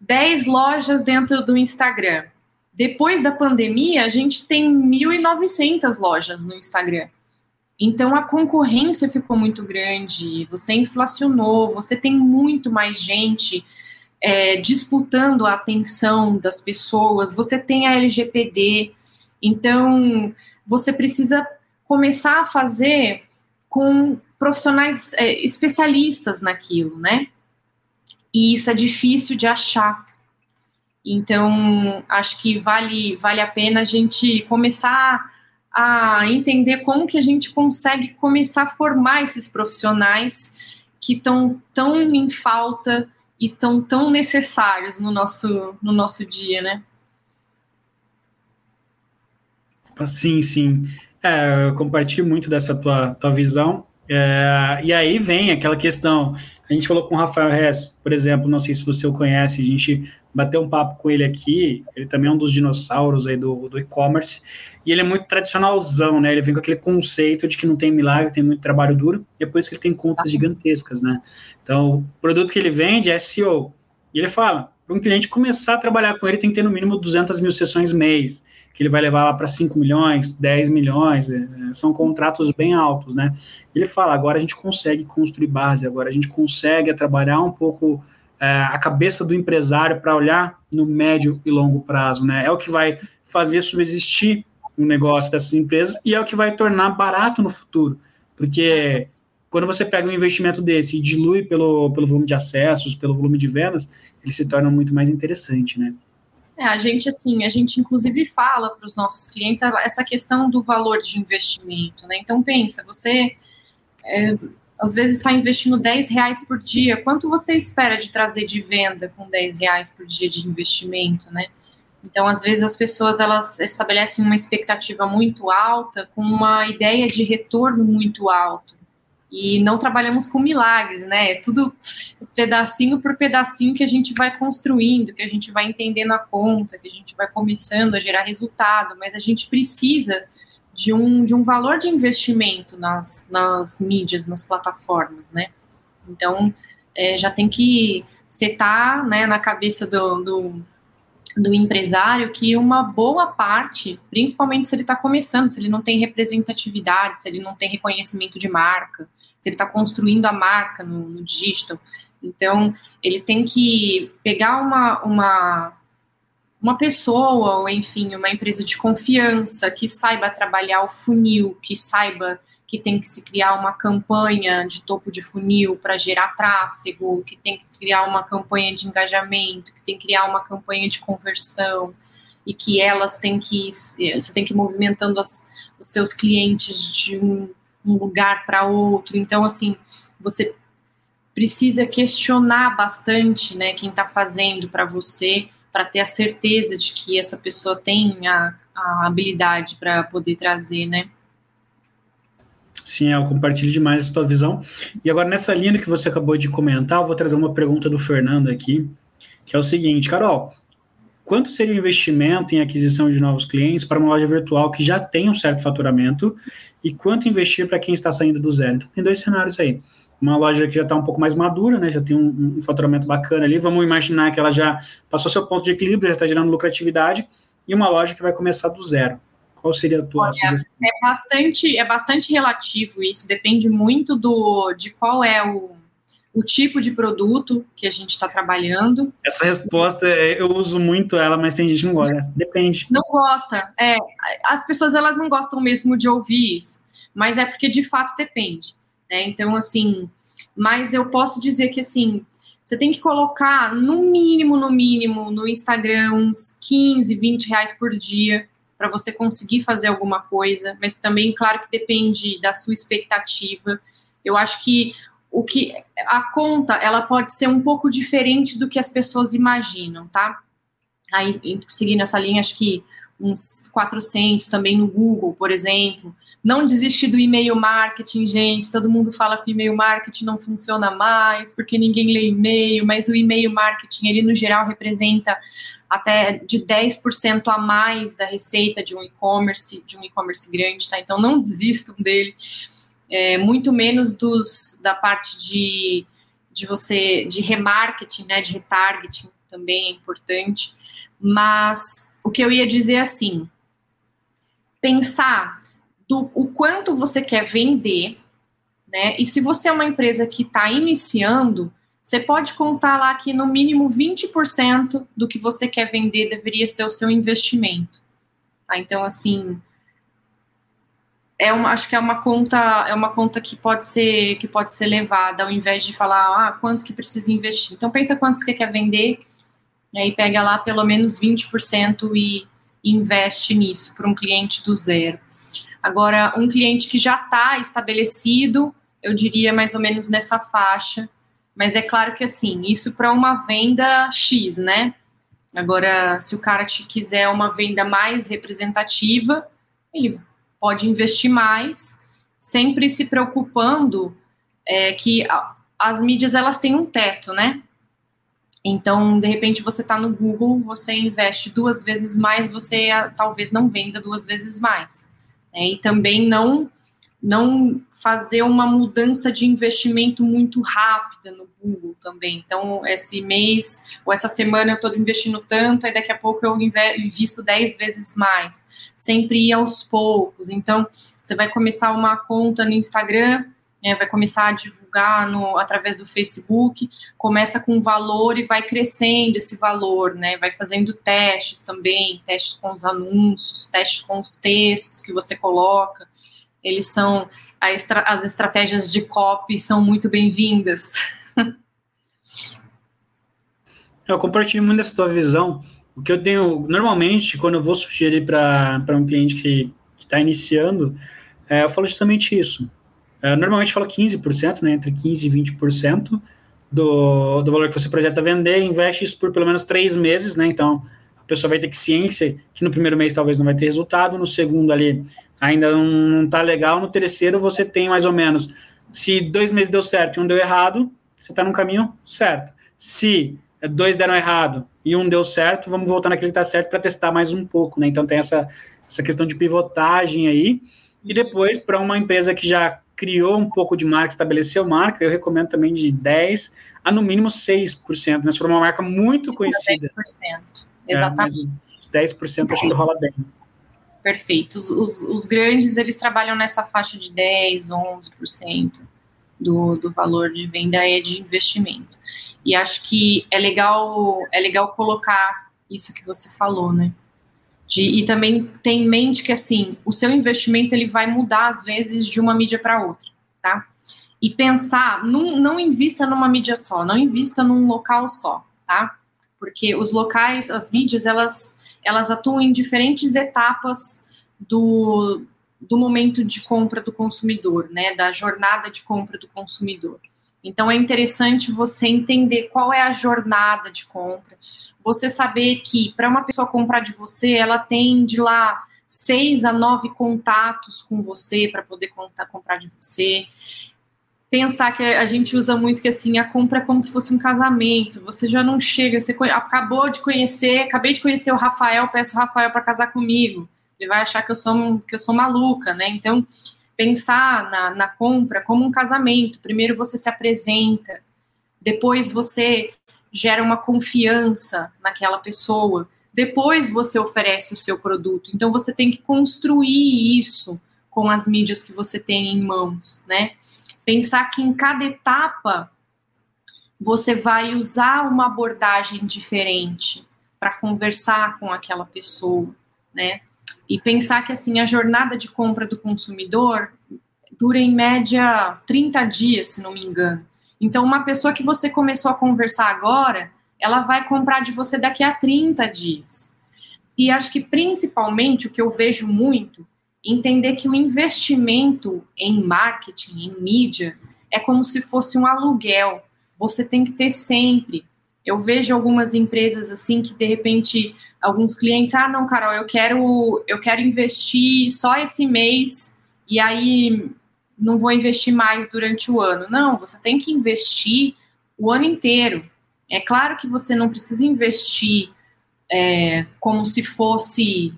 10 lojas dentro do Instagram. Depois da pandemia, a gente tem 1.900 lojas no Instagram. Então a concorrência ficou muito grande, você inflacionou, você tem muito mais gente é, disputando a atenção das pessoas, você tem a LGPD, então você precisa começar a fazer com profissionais é, especialistas naquilo, né? E isso é difícil de achar. Então, acho que vale, vale a pena a gente começar a entender como que a gente consegue começar a formar esses profissionais que estão tão em falta e estão tão necessários no nosso, no nosso dia, né? Sim, sim. É, eu compartilho muito dessa tua, tua visão. É, e aí vem aquela questão. A gente falou com o Rafael Hess, por exemplo, não sei se você o conhece, a gente bateu um papo com ele aqui. Ele também é um dos dinossauros aí do, do e-commerce. E ele é muito tradicionalzão, né? Ele vem com aquele conceito de que não tem milagre, tem muito trabalho duro, e é por isso que ele tem contas gigantescas, né? Então, o produto que ele vende é SEO. E ele fala: para um cliente começar a trabalhar com ele, tem que ter no mínimo 200 mil sessões mês que ele vai levar lá para 5 milhões, 10 milhões, é, são contratos bem altos, né? Ele fala, agora a gente consegue construir base, agora a gente consegue trabalhar um pouco é, a cabeça do empresário para olhar no médio e longo prazo, né? É o que vai fazer subsistir o negócio dessas empresas e é o que vai tornar barato no futuro, porque quando você pega um investimento desse e dilui pelo, pelo volume de acessos, pelo volume de vendas, ele se torna muito mais interessante, né? É, a gente, assim, a gente inclusive fala para os nossos clientes essa questão do valor de investimento, né? Então, pensa, você é, às vezes está investindo 10 reais por dia, quanto você espera de trazer de venda com 10 reais por dia de investimento, né? Então, às vezes as pessoas elas estabelecem uma expectativa muito alta com uma ideia de retorno muito alto e não trabalhamos com milagres, né? É tudo pedacinho por pedacinho que a gente vai construindo, que a gente vai entendendo a conta, que a gente vai começando a gerar resultado, mas a gente precisa de um, de um valor de investimento nas, nas mídias, nas plataformas, né? Então, é, já tem que setar né, na cabeça do, do, do empresário que uma boa parte, principalmente se ele está começando, se ele não tem representatividade, se ele não tem reconhecimento de marca, se ele está construindo a marca no, no, digital. Então, ele tem que pegar uma, uma, uma pessoa, ou enfim, uma empresa de confiança que saiba trabalhar o funil, que saiba que tem que se criar uma campanha de topo de funil para gerar tráfego, que tem que criar uma campanha de engajamento, que tem que criar uma campanha de conversão e que elas têm que você tem que ir movimentando as, os seus clientes de um um lugar para outro. Então, assim, você precisa questionar bastante, né, quem está fazendo para você, para ter a certeza de que essa pessoa tem a, a habilidade para poder trazer, né? Sim, eu compartilho demais a tua visão. E agora, nessa linha que você acabou de comentar, eu vou trazer uma pergunta do Fernando aqui, que é o seguinte, Carol, quanto seria o investimento em aquisição de novos clientes para uma loja virtual que já tem um certo faturamento e quanto investir para quem está saindo do zero? Então, tem dois cenários aí. Uma loja que já está um pouco mais madura, né, já tem um, um, faturamento bacana ali, vamos imaginar que ela já passou seu ponto de equilíbrio, já está gerando lucratividade, e uma loja que vai começar do zero. Qual seria a tua Olha, sugestão? É bastante, é bastante relativo isso, depende muito do, de qual é o, o tipo de produto que a gente está trabalhando. Essa resposta é, eu uso muito ela, mas tem gente que não gosta. Depende. Não gosta. É, as pessoas elas não gostam mesmo de ouvir isso, mas é porque de fato depende. Né? Então, assim, mas eu posso dizer que assim, você tem que colocar no mínimo, no mínimo, no Instagram uns 15, 20 reais por dia para você conseguir fazer alguma coisa, mas também, claro que depende da sua expectativa. Eu acho que o que a conta ela pode ser um pouco diferente do que as pessoas imaginam, tá? Aí, seguindo essa linha, acho que uns 400 também no Google, por exemplo. Não desistir do e-mail marketing, gente. Todo mundo fala que o e-mail marketing não funciona mais, porque ninguém lê e-mail, mas o e-mail marketing, ele no geral representa até de 10% a mais da receita de um e-commerce, de um e-commerce grande, tá? Então não desistam dele é, muito menos dos da parte de, de você de remarketing, né, de retargeting. também é importante. Mas o que eu ia dizer é assim, pensar do o quanto você quer vender, né? E se você é uma empresa que está iniciando, você pode contar lá que no mínimo 20% do que você quer vender deveria ser o seu investimento. Tá? Então, assim, é uma, acho que é uma conta é uma conta que pode ser que pode ser levada ao invés de falar ah, quanto que precisa investir. Então pensa quanto você quer vender, e aí pega lá pelo menos 20% e investe nisso para um cliente do zero. Agora, um cliente que já está estabelecido, eu diria mais ou menos nessa faixa, mas é claro que assim, isso para uma venda X, né? Agora, se o cara te quiser uma venda mais representativa, ele pode investir mais, sempre se preocupando é, que as mídias elas têm um teto, né? Então, de repente, você está no Google, você investe duas vezes mais, você ah, talvez não venda duas vezes mais. Né? E também não não fazer uma mudança de investimento muito rápida no Google também. Então, esse mês ou essa semana eu estou investindo tanto, aí daqui a pouco eu invisto 10 vezes mais. Sempre ir aos poucos. Então, você vai começar uma conta no Instagram, né, vai começar a divulgar no, através do Facebook, começa com valor e vai crescendo esse valor, né? Vai fazendo testes também, testes com os anúncios, testes com os textos que você coloca. Eles são estra as estratégias de copy são muito bem-vindas. Eu compartilho muito essa tua visão. O que eu tenho, normalmente, quando eu vou sugerir para um cliente que está iniciando, é, eu falo justamente isso. É, normalmente eu falo 15%, né, entre 15% e 20% do, do valor que você projeta vender, investe isso por pelo menos três meses, né, então a pessoa vai ter que ciência que no primeiro mês talvez não vai ter resultado, no segundo ali ainda não está legal. No terceiro, você tem mais ou menos. Se dois meses deu certo e um deu errado, você está no caminho certo. Se dois deram errado e um deu certo, vamos voltar naquele que está certo para testar mais um pouco, né? Então tem essa, essa questão de pivotagem aí. E depois, para uma empresa que já criou um pouco de marca, estabeleceu marca, eu recomendo também de 10% a no mínimo 6%, né? Se for uma marca muito conhecida. 10%. Exatamente. É, os 10% acho que rola bem perfeito. Os, os, os, grandes, eles trabalham nessa faixa de 10%, 11% do, do valor de venda é de investimento. E acho que é legal, é legal colocar isso que você falou, né? De, e também tem em mente que, assim, o seu investimento, ele vai mudar, às vezes, de uma mídia para outra, tá? E pensar, não, não invista numa mídia só, não invista num local só, tá? Porque os locais, as mídias, elas elas atuam em diferentes etapas do, do momento de compra do consumidor, né, da jornada de compra do consumidor. Então é interessante você entender qual é a jornada de compra, você saber que para uma pessoa comprar de você, ela tem de lá seis a nove contatos com você para poder contar, comprar de você pensar que a gente usa muito que assim, a compra é como se fosse um casamento. Você já não chega, você acabou de conhecer, acabei de conhecer o Rafael, peço o Rafael para casar comigo. Ele vai achar que eu sou que eu sou maluca, né? Então, pensar na, na compra como um casamento. Primeiro você se apresenta, depois você gera uma confiança naquela pessoa, depois você oferece o seu produto. Então você tem que construir isso com as mídias que você tem em mãos, né? Pensar que em cada etapa você vai usar uma abordagem diferente para conversar com aquela pessoa, né? E pensar que assim a jornada de compra do consumidor dura em média 30 dias, se não me engano. Então, uma pessoa que você começou a conversar agora, ela vai comprar de você daqui a 30 dias. E acho que principalmente o que eu vejo muito entender que o investimento em marketing, em mídia, é como se fosse um aluguel. Você tem que ter sempre. Eu vejo algumas empresas assim que de repente alguns clientes, ah, não, Carol, eu quero eu quero investir só esse mês e aí não vou investir mais durante o ano. Não, você tem que investir o ano inteiro. É claro que você não precisa investir é, como se fosse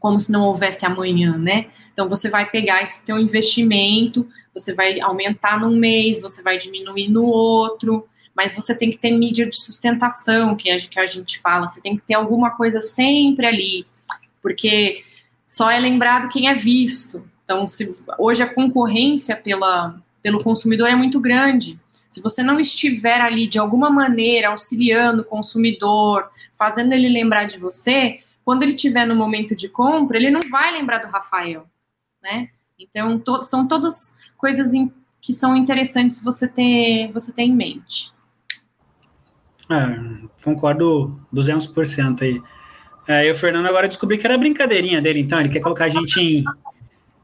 como se não houvesse amanhã, né? Então você vai pegar esse teu investimento, você vai aumentar num mês, você vai diminuir no outro, mas você tem que ter mídia de sustentação, que a, que a gente fala, você tem que ter alguma coisa sempre ali, porque só é lembrado quem é visto. Então, se, hoje a concorrência pela, pelo consumidor é muito grande. Se você não estiver ali de alguma maneira auxiliando o consumidor, fazendo ele lembrar de você, quando ele estiver no momento de compra, ele não vai lembrar do Rafael, né? Então, to são todas coisas que são interessantes você ter, você ter em mente. É, concordo 200% aí. É, e o Fernando agora descobri que era brincadeirinha dele, então ele quer colocar a gente em.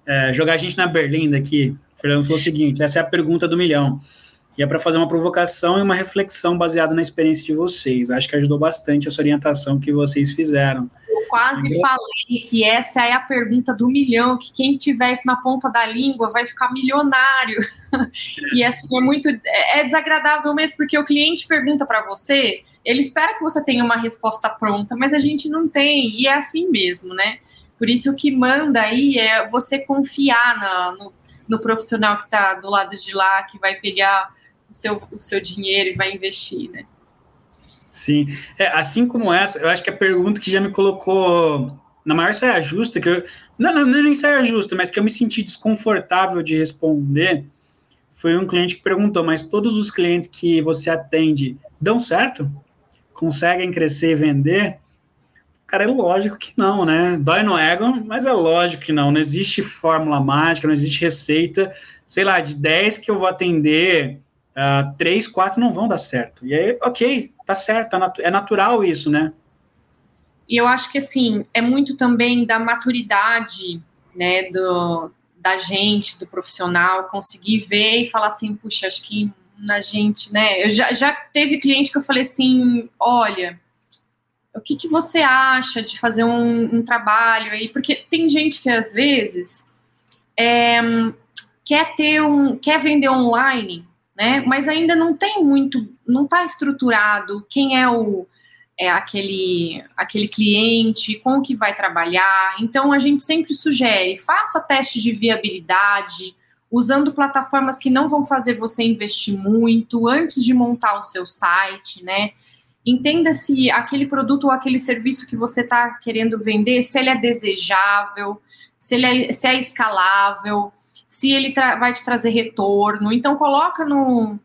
É, jogar a gente na Berlinda aqui. O Fernando falou o seguinte: essa é a pergunta do milhão. E é para fazer uma provocação e uma reflexão baseada na experiência de vocês. Acho que ajudou bastante essa orientação que vocês fizeram. Eu quase eu... falei que essa é a pergunta do milhão, que quem tiver isso na ponta da língua vai ficar milionário. e assim, é muito. É desagradável mesmo, porque o cliente pergunta para você, ele espera que você tenha uma resposta pronta, mas a gente não tem, e é assim mesmo, né? Por isso o que manda aí é você confiar na, no, no profissional que está do lado de lá, que vai pegar o seu, o seu dinheiro e vai investir, né? Sim, é, assim como essa, eu acho que a pergunta que já me colocou na maior saia justa, que eu, não, não, é nem saia justa, mas que eu me senti desconfortável de responder, foi um cliente que perguntou, mas todos os clientes que você atende dão certo? Conseguem crescer e vender? Cara, é lógico que não, né? Dói no ego, mas é lógico que não. Não existe fórmula mágica, não existe receita. Sei lá, de 10 que eu vou atender, uh, três, quatro não vão dar certo. E aí, ok, tá certo, é, é natural isso, né? E eu acho que, assim, é muito também da maturidade, né, do, da gente, do profissional, conseguir ver e falar assim, puxa, acho que na gente, né, eu já, já teve cliente que eu falei assim, olha, o que, que você acha de fazer um, um trabalho aí? Porque tem gente que, às vezes, é, quer ter um, quer vender online, né? Mas ainda não tem muito, não está estruturado quem é o é aquele aquele cliente, com que vai trabalhar. Então a gente sempre sugere, faça teste de viabilidade, usando plataformas que não vão fazer você investir muito antes de montar o seu site, né? Entenda se aquele produto ou aquele serviço que você está querendo vender, se ele é desejável, se ele é, se é escalável, se ele vai te trazer retorno. Então, coloca no,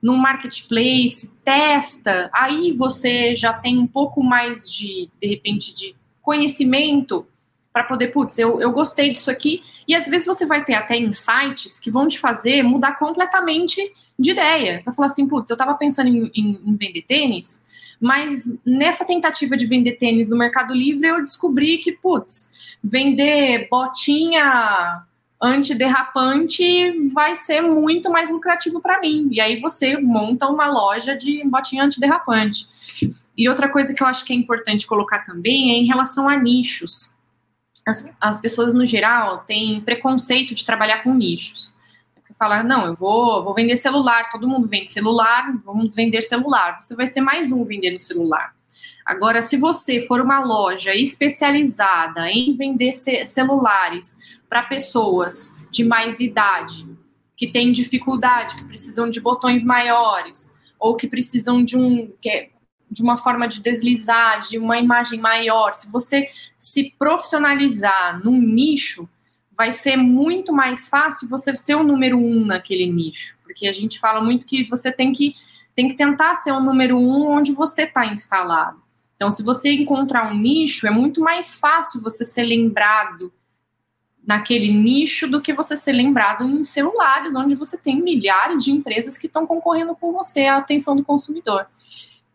no marketplace, testa, aí você já tem um pouco mais de, de repente, de conhecimento para poder, putz, eu, eu gostei disso aqui. E às vezes você vai ter até insights que vão te fazer mudar completamente de ideia. Vai falar assim, putz, eu estava pensando em, em, em, vender tênis, mas nessa tentativa de vender tênis no Mercado Livre, eu descobri que, putz, vender botinha antiderrapante vai ser muito mais lucrativo para mim. E aí você monta uma loja de botinha antiderrapante. E outra coisa que eu acho que é importante colocar também é em relação a nichos. As, as pessoas, no geral, têm preconceito de trabalhar com nichos. Falar, não, eu vou, vou vender celular, todo mundo vende celular, vamos vender celular. Você vai ser mais um vendendo celular. Agora, se você for uma loja especializada em vender celulares para pessoas de mais idade, que têm dificuldade, que precisam de botões maiores, ou que precisam de um é, de uma forma de deslizar, de uma imagem maior. Se você se profissionalizar num nicho, vai ser muito mais fácil você ser o número um naquele nicho, porque a gente fala muito que você tem que tem que tentar ser o número um onde você está instalado. Então, se você encontrar um nicho, é muito mais fácil você ser lembrado naquele nicho do que você ser lembrado em celulares, onde você tem milhares de empresas que estão concorrendo com você à atenção do consumidor.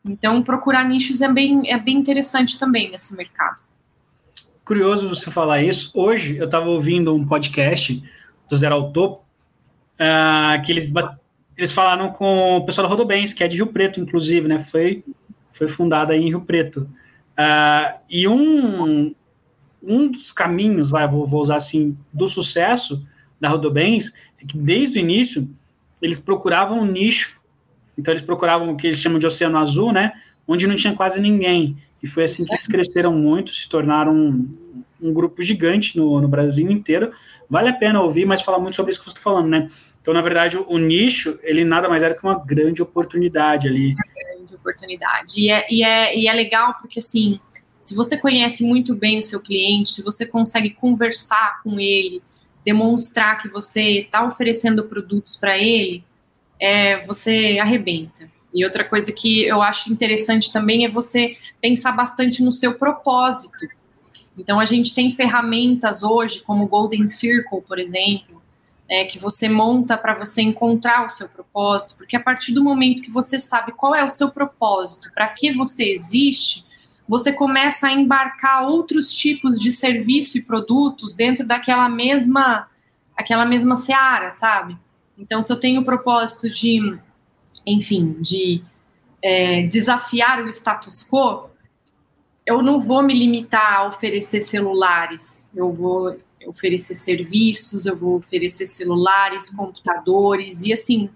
Então, procurar nichos é bem, é bem interessante também nesse mercado. Curioso você falar isso. Hoje eu estava ouvindo um podcast do Zero ao Topo, uh, que eles, eles falaram com o pessoal da Rodobens, que é de Rio Preto, inclusive, né? Foi, foi fundada em Rio Preto. Uh, e um, um dos caminhos, vai, vou, vou usar assim, do sucesso da Rodobens é que desde o início eles procuravam um nicho. Então eles procuravam o que eles chamam de oceano azul, né? Onde não tinha quase ninguém. E foi assim que eles cresceram muito, se tornaram um, um grupo gigante no, no, Brasil inteiro. Vale a pena ouvir, mas falar muito sobre isso que você está falando, né? Então, na verdade, o, o nicho, ele nada mais era que uma grande oportunidade ali. Uma grande oportunidade. E é, e, é, e é legal porque, assim, se você conhece muito bem o seu cliente, se você consegue conversar com ele, demonstrar que você está oferecendo produtos para ele, é, você arrebenta. E outra coisa que eu acho interessante também é você pensar bastante no seu propósito. Então, a gente tem ferramentas hoje, como o Golden Circle, por exemplo, é, que você monta para você encontrar o seu propósito, porque a partir do momento que você sabe qual é o seu propósito, para que você existe, você começa a embarcar outros tipos de serviço e produtos dentro daquela mesma aquela mesma seara, sabe? Então, se eu tenho o propósito de, enfim, de é, desafiar o status quo, eu não vou me limitar a oferecer celulares, eu vou oferecer serviços, eu vou oferecer celulares, computadores, e assim,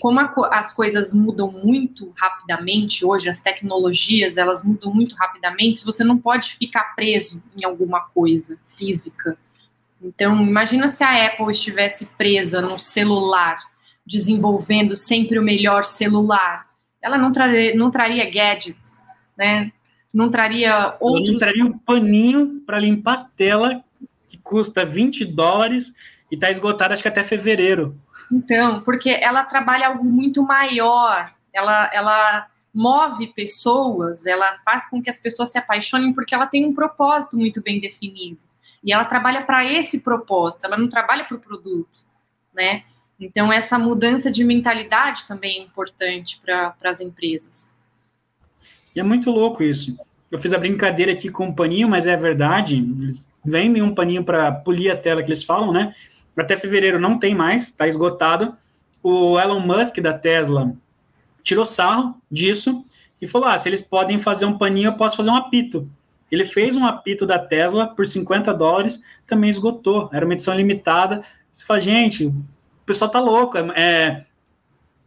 como as coisas mudam muito rapidamente hoje, as tecnologias, elas mudam muito rapidamente, você não pode ficar preso em alguma coisa física. Então, imagina se a Apple estivesse presa no celular, desenvolvendo sempre o melhor celular. Ela não traria, não traria gadgets, né? não traria outros. não traria um paninho para limpar a tela que custa 20 dólares e está esgotado acho que até fevereiro. Então, porque ela trabalha algo muito maior. Ela, ela move pessoas, ela faz com que as pessoas se apaixonem porque ela tem um propósito muito bem definido. E ela trabalha para esse propósito, ela não trabalha para o produto, né? Então, essa mudança de mentalidade também é importante para as empresas. E é muito louco isso. Eu fiz a brincadeira aqui com um paninho, mas é verdade. Eles vendem um paninho para polir a tela que eles falam, né? Até fevereiro não tem mais, está esgotado. O Elon Musk da Tesla tirou sarro disso e falou: ah, se eles podem fazer um paninho, eu posso fazer um apito. Ele fez um apito da Tesla por 50 dólares, também esgotou. Era uma edição limitada. Você fala, gente, o pessoal tá louco. É,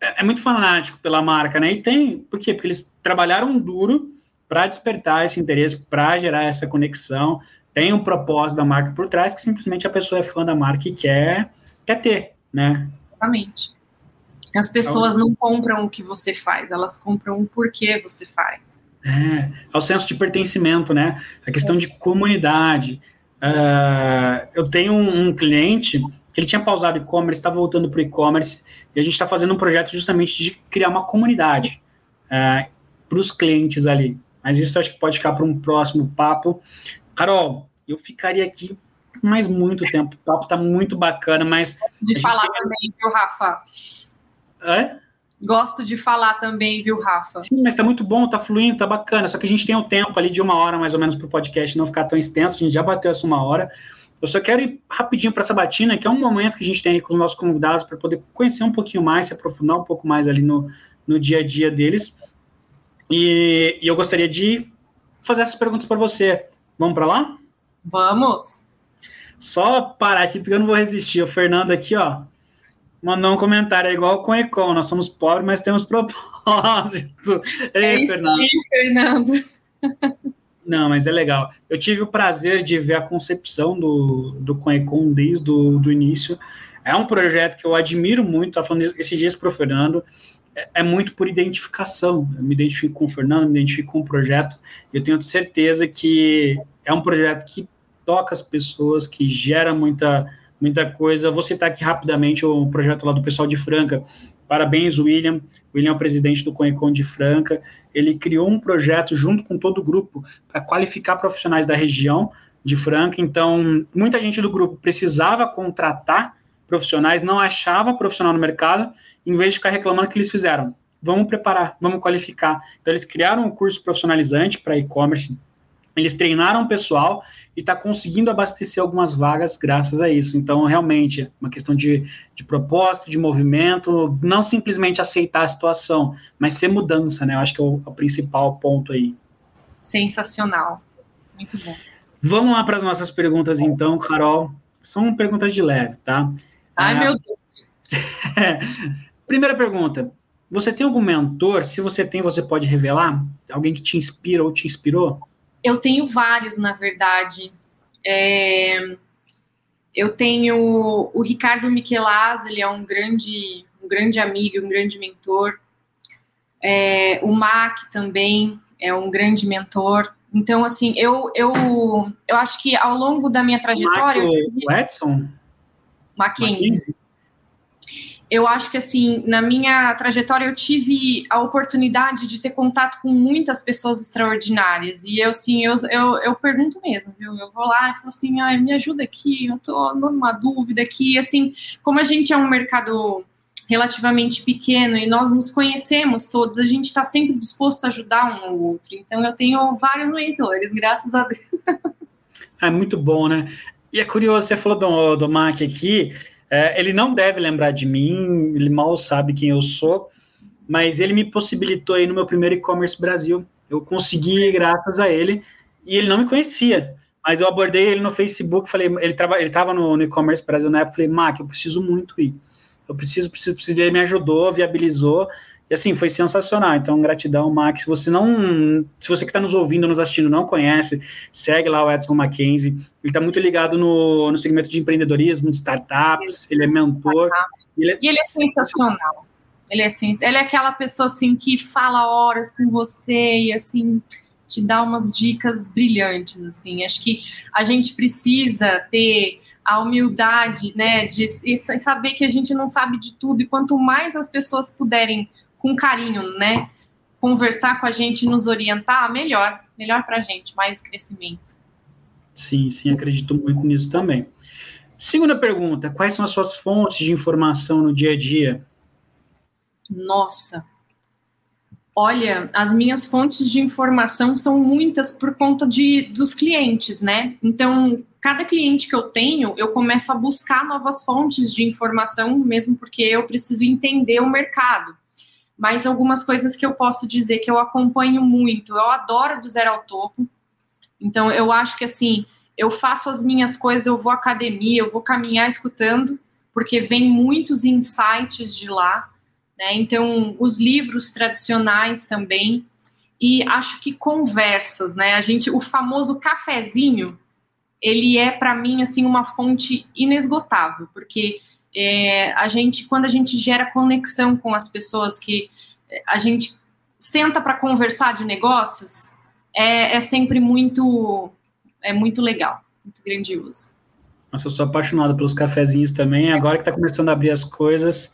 é, é muito fanático pela marca, né? E tem, por quê? Porque eles trabalharam duro para despertar esse interesse, para gerar essa conexão. Tem um propósito da marca por trás que simplesmente a pessoa é fã da marca e quer, quer ter, né? Exatamente. As pessoas então, não compram o que você faz, elas compram o porquê você faz. É, é o senso de pertencimento, né? A questão é. de comunidade. Uh, eu tenho um, um cliente que ele tinha pausado e-commerce, está voltando para o e-commerce, e a gente está fazendo um projeto justamente de criar uma comunidade é, para os clientes ali. Mas isso acho que pode ficar para um próximo papo. Carol, eu ficaria aqui mais muito tempo. O papo está muito bacana, mas. De falar tem... também, viu, Rafa? É? Gosto de falar também, viu, Rafa? Sim, mas está muito bom, está fluindo, está bacana. Só que a gente tem um tempo ali de uma hora mais ou menos para o podcast não ficar tão extenso. A gente já bateu essa uma hora. Eu só quero ir rapidinho para essa batina, que é um momento que a gente tem aí com os nossos convidados para poder conhecer um pouquinho mais, se aprofundar um pouco mais ali no, no dia a dia deles. E, e eu gostaria de fazer essas perguntas para você. Vamos para lá? Vamos. Só parar aqui, porque eu não vou resistir. O Fernando aqui, ó, mandou um comentário, é igual com o Econ, nós somos pobres, mas temos propósito. Ei, é Fernando. aí, Fernando. Não, mas é legal. Eu tive o prazer de ver a concepção do, do Conecon desde o do início. É um projeto que eu admiro muito, estava falando esses dias para o Fernando, é, é, muito por identificação. Eu me identifico com o Fernando, me identifico com o projeto, eu tenho certeza que é um projeto que toca as pessoas, que gera muita, muita coisa. Vou citar aqui rapidamente o projeto lá do pessoal de Franca. Parabéns, William. William é o presidente do Conecon de Franca. Ele criou um projeto junto com todo o grupo para qualificar profissionais da região de Franca. Então, muita gente do grupo precisava contratar profissionais, não achava profissional no mercado, em vez de ficar reclamando que eles fizeram. Vamos preparar, vamos qualificar. Então, eles criaram um curso profissionalizante para e-commerce eles treinaram o pessoal e está conseguindo abastecer algumas vagas graças a isso. Então, realmente, uma questão de, de propósito, de movimento, não simplesmente aceitar a situação, mas ser mudança, né? Eu acho que é o, o principal ponto aí. Sensacional. Muito bom. Vamos lá para as nossas perguntas, então, Carol. São perguntas de leve, tá? Ai, ah, meu Deus. Primeira pergunta. Você tem algum mentor? Se você tem, você pode revelar? Alguém que te inspira ou te inspirou? Eu tenho vários, na verdade. É, Eu tenho o Ricardo Michelazzo, ele é um grande, um grande amigo, um grande mentor. É, o Mac também é um grande mentor. Então, assim, eu, eu, eu acho que ao longo da minha trajetória. O, tive... o Edson? Mackenzie. Mackenzie eu acho que assim, na minha trajetória eu tive a oportunidade de ter contato com muitas pessoas extraordinárias. E eu assim, eu, eu, eu pergunto mesmo, viu? Eu vou lá e falo assim, ai, me ajuda aqui, eu tô numa dúvida aqui. E, assim, como a gente é um mercado relativamente pequeno e nós nos conhecemos todos, a gente está sempre disposto a ajudar um ao outro. Então eu tenho vários leitores, graças a Deus. É muito bom, né? E é curioso, você falou do, do Mac aqui. É, ele não deve lembrar de mim, ele mal sabe quem eu sou, mas ele me possibilitou aí no meu primeiro e-commerce Brasil. Eu consegui graças a ele, e ele não me conhecia, mas eu abordei ele no Facebook, falei, ele estava ele tava no, no e-commerce Brasil na época, falei, Mac, eu preciso muito ir. Eu preciso, preciso, preciso, ele me ajudou, viabilizou, e assim, foi sensacional. Então, gratidão, Max. Se você não. Se você que está nos ouvindo, nos assistindo, não conhece, segue lá o Edson Mackenzie. Ele está muito ligado no, no segmento de empreendedorismo, de startups, ele é mentor. Ele é e ele é sensacional. Ele é, sens... ele é aquela pessoa assim que fala horas com você e assim te dá umas dicas brilhantes assim. Acho que a gente precisa ter a humildade, né, de saber que a gente não sabe de tudo e quanto mais as pessoas puderem com carinho, né? Conversar com a gente, nos orientar, melhor, melhor para a gente, mais crescimento. Sim, sim, acredito muito nisso também. Segunda pergunta: quais são as suas fontes de informação no dia a dia? Nossa, Olha, as minhas fontes de informação são muitas por conta de, dos clientes, né? Então, cada cliente que eu tenho, eu começo a buscar novas fontes de informação, mesmo porque eu preciso entender o mercado mas algumas coisas que eu posso dizer que eu acompanho muito. Eu adoro do zero ao topo. Então eu acho que assim, eu faço as minhas coisas, eu vou à academia, eu vou caminhar escutando, porque vem muitos insights de lá, né? Então os livros tradicionais também e acho que conversas, né? A gente, o famoso cafezinho, ele é para mim assim uma fonte inesgotável, porque é, a gente, quando a gente gera conexão com as pessoas que é, a gente senta para conversar de negócios, é, é, sempre muito, é muito legal, muito grandioso. Nossa, eu sou apaixonado pelos cafezinhos também. Agora que está começando a abrir as coisas,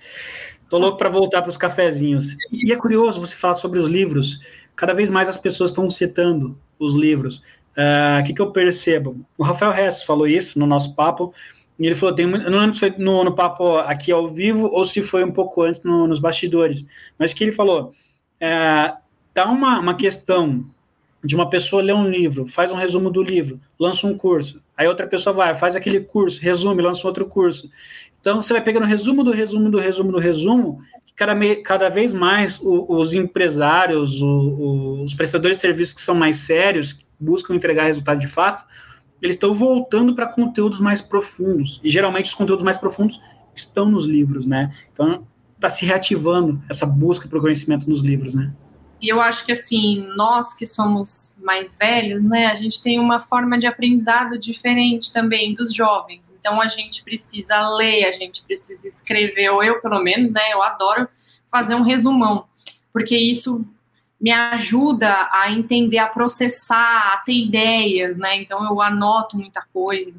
tô louco para voltar para os cafezinhos. E é curioso você falar sobre os livros. Cada vez mais as pessoas estão citando os livros. Ah, o uh, que, que eu percebo? O Rafael Hess falou isso no nosso papo. E ele falou, tem, eu não lembro se foi no, no papo aqui ao vivo ou se foi um pouco antes no, nos bastidores, mas que ele falou, é, tá uma, uma questão de uma pessoa ler um livro, faz um resumo do livro, lança um curso, aí outra pessoa vai, faz aquele curso, resume, lança outro curso. Então você vai pegando resumo do resumo do resumo do resumo, cada, cada vez mais o, os empresários, o, o, os prestadores de serviços que são mais sérios, buscam entregar resultado de fato, eles estão voltando para conteúdos mais profundos. E geralmente os conteúdos mais profundos estão nos livros, né? Então está se reativando essa busca por conhecimento nos livros, né? E eu acho que assim, nós que somos mais velhos, né, a gente tem uma forma de aprendizado diferente também dos jovens. Então a gente precisa ler, a gente precisa escrever, ou eu pelo menos, né, eu adoro fazer um resumão, porque isso me ajuda a entender, a processar, a ter ideias, né? Então eu anoto muita coisa.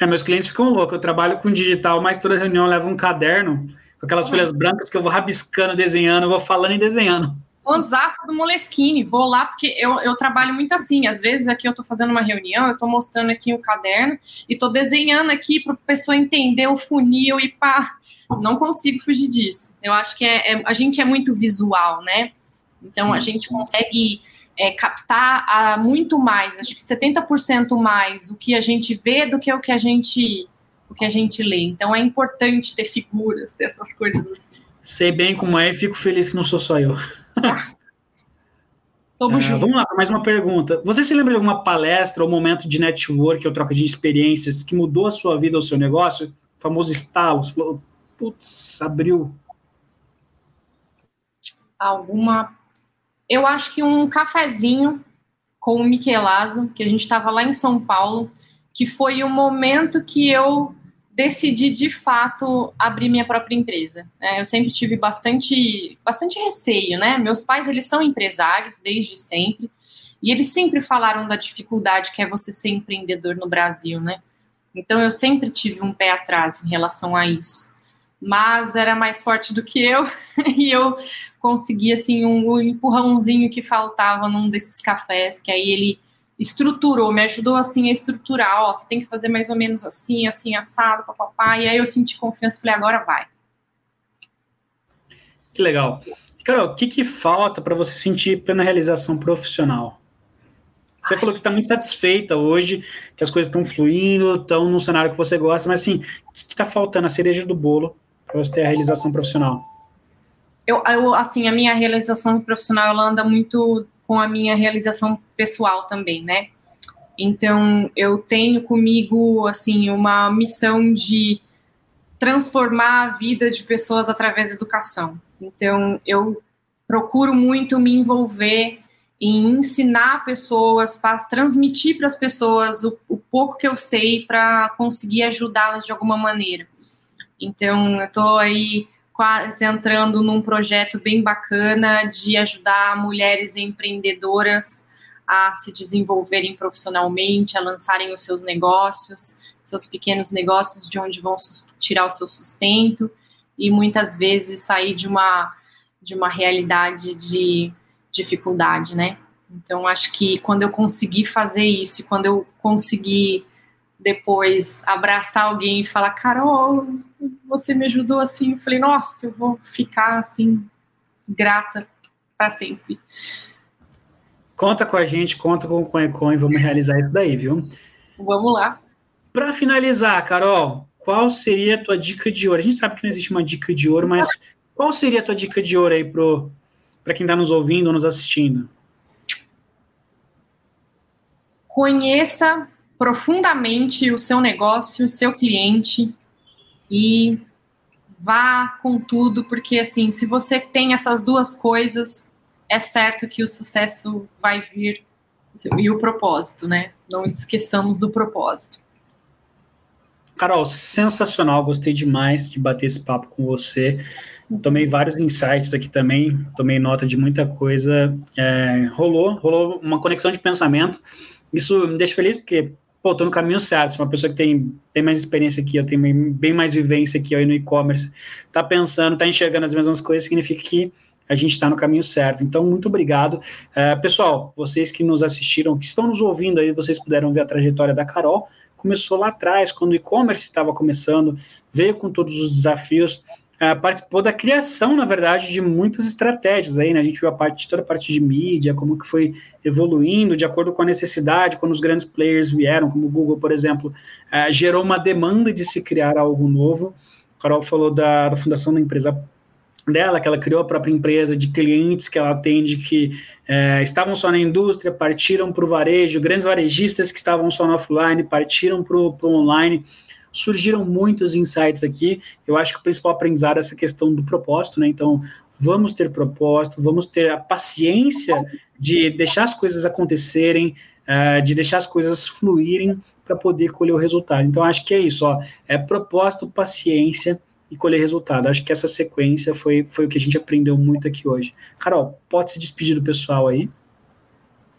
É, meus clientes ficam loucos. Eu trabalho com digital, mas toda reunião leva um caderno com aquelas folhas brancas que eu vou rabiscando, desenhando, vou falando e desenhando. Fanzaça do Moleskine, vou lá porque eu, eu trabalho muito assim. Às vezes aqui eu tô fazendo uma reunião, eu tô mostrando aqui o caderno e tô desenhando aqui para a pessoa entender o funil e pá não consigo fugir disso. Eu acho que é, é a gente é muito visual, né? Então sim, a gente sim. consegue é, captar a, muito mais, acho que 70% mais o que a gente vê do que o que a gente o que a gente lê. Então é importante ter figuras, ter essas coisas assim. Sei bem como é e fico feliz que não sou só eu. Uh, vamos lá, mais uma pergunta. Você se lembra de alguma palestra ou momento de network ou troca de experiências que mudou a sua vida ou seu negócio? O famoso estalo. Putz, abriu. Alguma. Eu acho que um cafezinho com o Michelazo, que a gente estava lá em São Paulo, que foi o momento que eu decidi de fato abrir minha própria empresa. É, eu sempre tive bastante, bastante receio, né? Meus pais eles são empresários desde sempre e eles sempre falaram da dificuldade que é você ser empreendedor no Brasil, né? Então eu sempre tive um pé atrás em relação a isso. Mas era mais forte do que eu e eu consegui assim um, empurrãozinho que faltava num desses cafés, que aí ele estruturou, me ajudou assim a estruturar, ó, você tem que fazer mais ou menos assim, assim assado, papapá, e aí eu senti confiança, falei, agora vai. Que legal. Carol, o que, que falta para você sentir plena realização profissional? Você Ai. falou que está muito satisfeita hoje, que as coisas estão fluindo, estão num cenário que você gosta, mas assim, o que está faltando a cereja do bolo para você ter a realização profissional? Eu, eu, assim, a minha realização profissional ela anda muito com a minha realização pessoal também, né? Então, eu tenho comigo, assim, uma missão de transformar a vida de pessoas através da educação. Então, eu procuro muito me envolver em ensinar pessoas, para transmitir para as pessoas o, o, pouco que eu sei para conseguir ajudá-las de alguma maneira. Então, eu estou aí quase entrando num projeto bem bacana de ajudar mulheres empreendedoras a se desenvolverem profissionalmente, a lançarem os seus negócios, seus pequenos negócios de onde vão tirar o seu sustento e muitas vezes sair de uma de uma realidade de dificuldade, né? Então, acho que quando eu conseguir fazer isso, quando eu conseguir depois abraçar alguém e falar, Carol, você me ajudou assim, eu falei, nossa, eu vou ficar assim, grata para sempre. Conta com a gente, conta com o e vamos realizar isso daí, viu? Vamos lá. Para finalizar, Carol, qual seria a tua dica de ouro? A gente sabe que não existe uma dica de ouro, mas qual seria a tua dica de ouro aí para quem está nos ouvindo ou nos assistindo? Conheça profundamente o seu negócio, o seu cliente e vá com tudo, porque assim, se você tem essas duas coisas, é certo que o sucesso vai vir e o propósito, né? Não esqueçamos do propósito. Carol, sensacional, gostei demais de bater esse papo com você. Tomei vários insights aqui também, tomei nota de muita coisa. É, rolou, rolou uma conexão de pensamento. Isso me deixa feliz porque, pô, tô no caminho certo. Uma pessoa que tem bem mais experiência aqui, eu tenho bem mais vivência aqui aí no e-commerce, tá pensando, tá enxergando as mesmas coisas, significa que a gente está no caminho certo. Então, muito obrigado. É, pessoal, vocês que nos assistiram, que estão nos ouvindo aí, vocês puderam ver a trajetória da Carol. Começou lá atrás, quando o e-commerce estava começando, veio com todos os desafios, uh, participou da criação, na verdade, de muitas estratégias aí, né? A gente viu a parte, toda a parte de mídia, como que foi evoluindo de acordo com a necessidade, quando os grandes players vieram, como o Google, por exemplo, uh, gerou uma demanda de se criar algo novo. A Carol falou da, da fundação da empresa dela, que ela criou a própria empresa, de clientes que ela atende que é, estavam só na indústria, partiram para o varejo, grandes varejistas que estavam só no offline, partiram para o online surgiram muitos insights aqui. Eu acho que o principal aprendizado é essa questão do propósito, né? Então, vamos ter propósito, vamos ter a paciência de deixar as coisas acontecerem, uh, de deixar as coisas fluírem para poder colher o resultado. Então, acho que é isso, ó, é propósito, paciência e colher resultado. Acho que essa sequência foi, foi o que a gente aprendeu muito aqui hoje. Carol, pode se despedir do pessoal aí?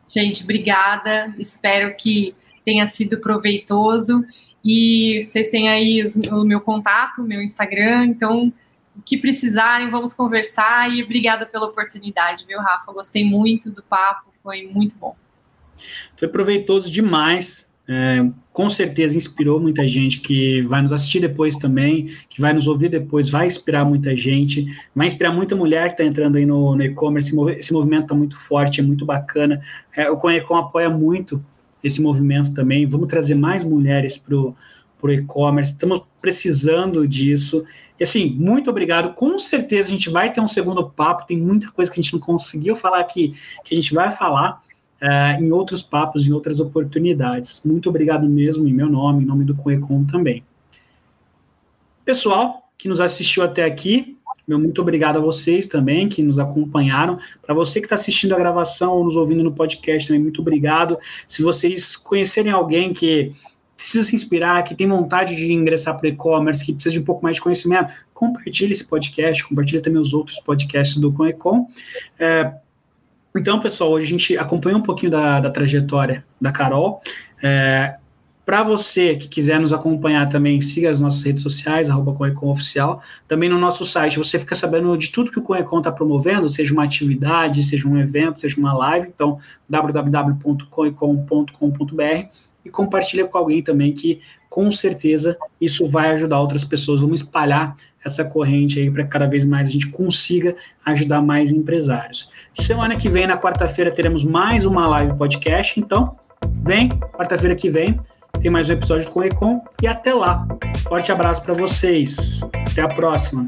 Gente, obrigada. Espero que tenha sido proveitoso e vocês têm aí o meu contato, meu Instagram, então o que precisarem, vamos conversar e obrigada pela oportunidade, viu, Rafa? Gostei muito do papo, foi muito bom. Foi proveitoso demais. É, com certeza inspirou muita gente que vai nos assistir depois também, que vai nos ouvir depois, vai inspirar muita gente, vai inspirar muita mulher que está entrando aí no, no e-commerce. Esse movimento está muito forte, é muito bacana. É, o Conecom apoia muito esse movimento também. Vamos trazer mais mulheres para o e-commerce, estamos precisando disso. E assim, muito obrigado. Com certeza a gente vai ter um segundo papo, tem muita coisa que a gente não conseguiu falar aqui, que a gente vai falar uh, em outros papos, em outras oportunidades. Muito obrigado mesmo, em meu nome, em nome do Coecom também. Pessoal que nos assistiu até aqui, meu muito obrigado a vocês também que nos acompanharam. Para você que está assistindo a gravação ou nos ouvindo no podcast também, muito obrigado. Se vocês conhecerem alguém que precisa se inspirar, que tem vontade de ingressar para e-commerce, que precisa de um pouco mais de conhecimento, compartilhe esse podcast, compartilhe também os outros podcasts do Conecom. É, então, pessoal, hoje a gente acompanha um pouquinho da, da trajetória da Carol. É, para você que quiser nos acompanhar também, siga as nossas redes sociais, arroba Conecom Oficial. Também no nosso site você fica sabendo de tudo que o Conecom está promovendo, seja uma atividade, seja um evento, seja uma live. Então, www.conecom.com.br e compartilha com alguém também que com certeza isso vai ajudar outras pessoas. Vamos espalhar essa corrente aí para que cada vez mais a gente consiga ajudar mais empresários. Semana que vem, na quarta-feira, teremos mais uma live podcast. Então, vem, quarta-feira que vem, tem mais um episódio com o Econ e até lá. Forte abraço para vocês. Até a próxima.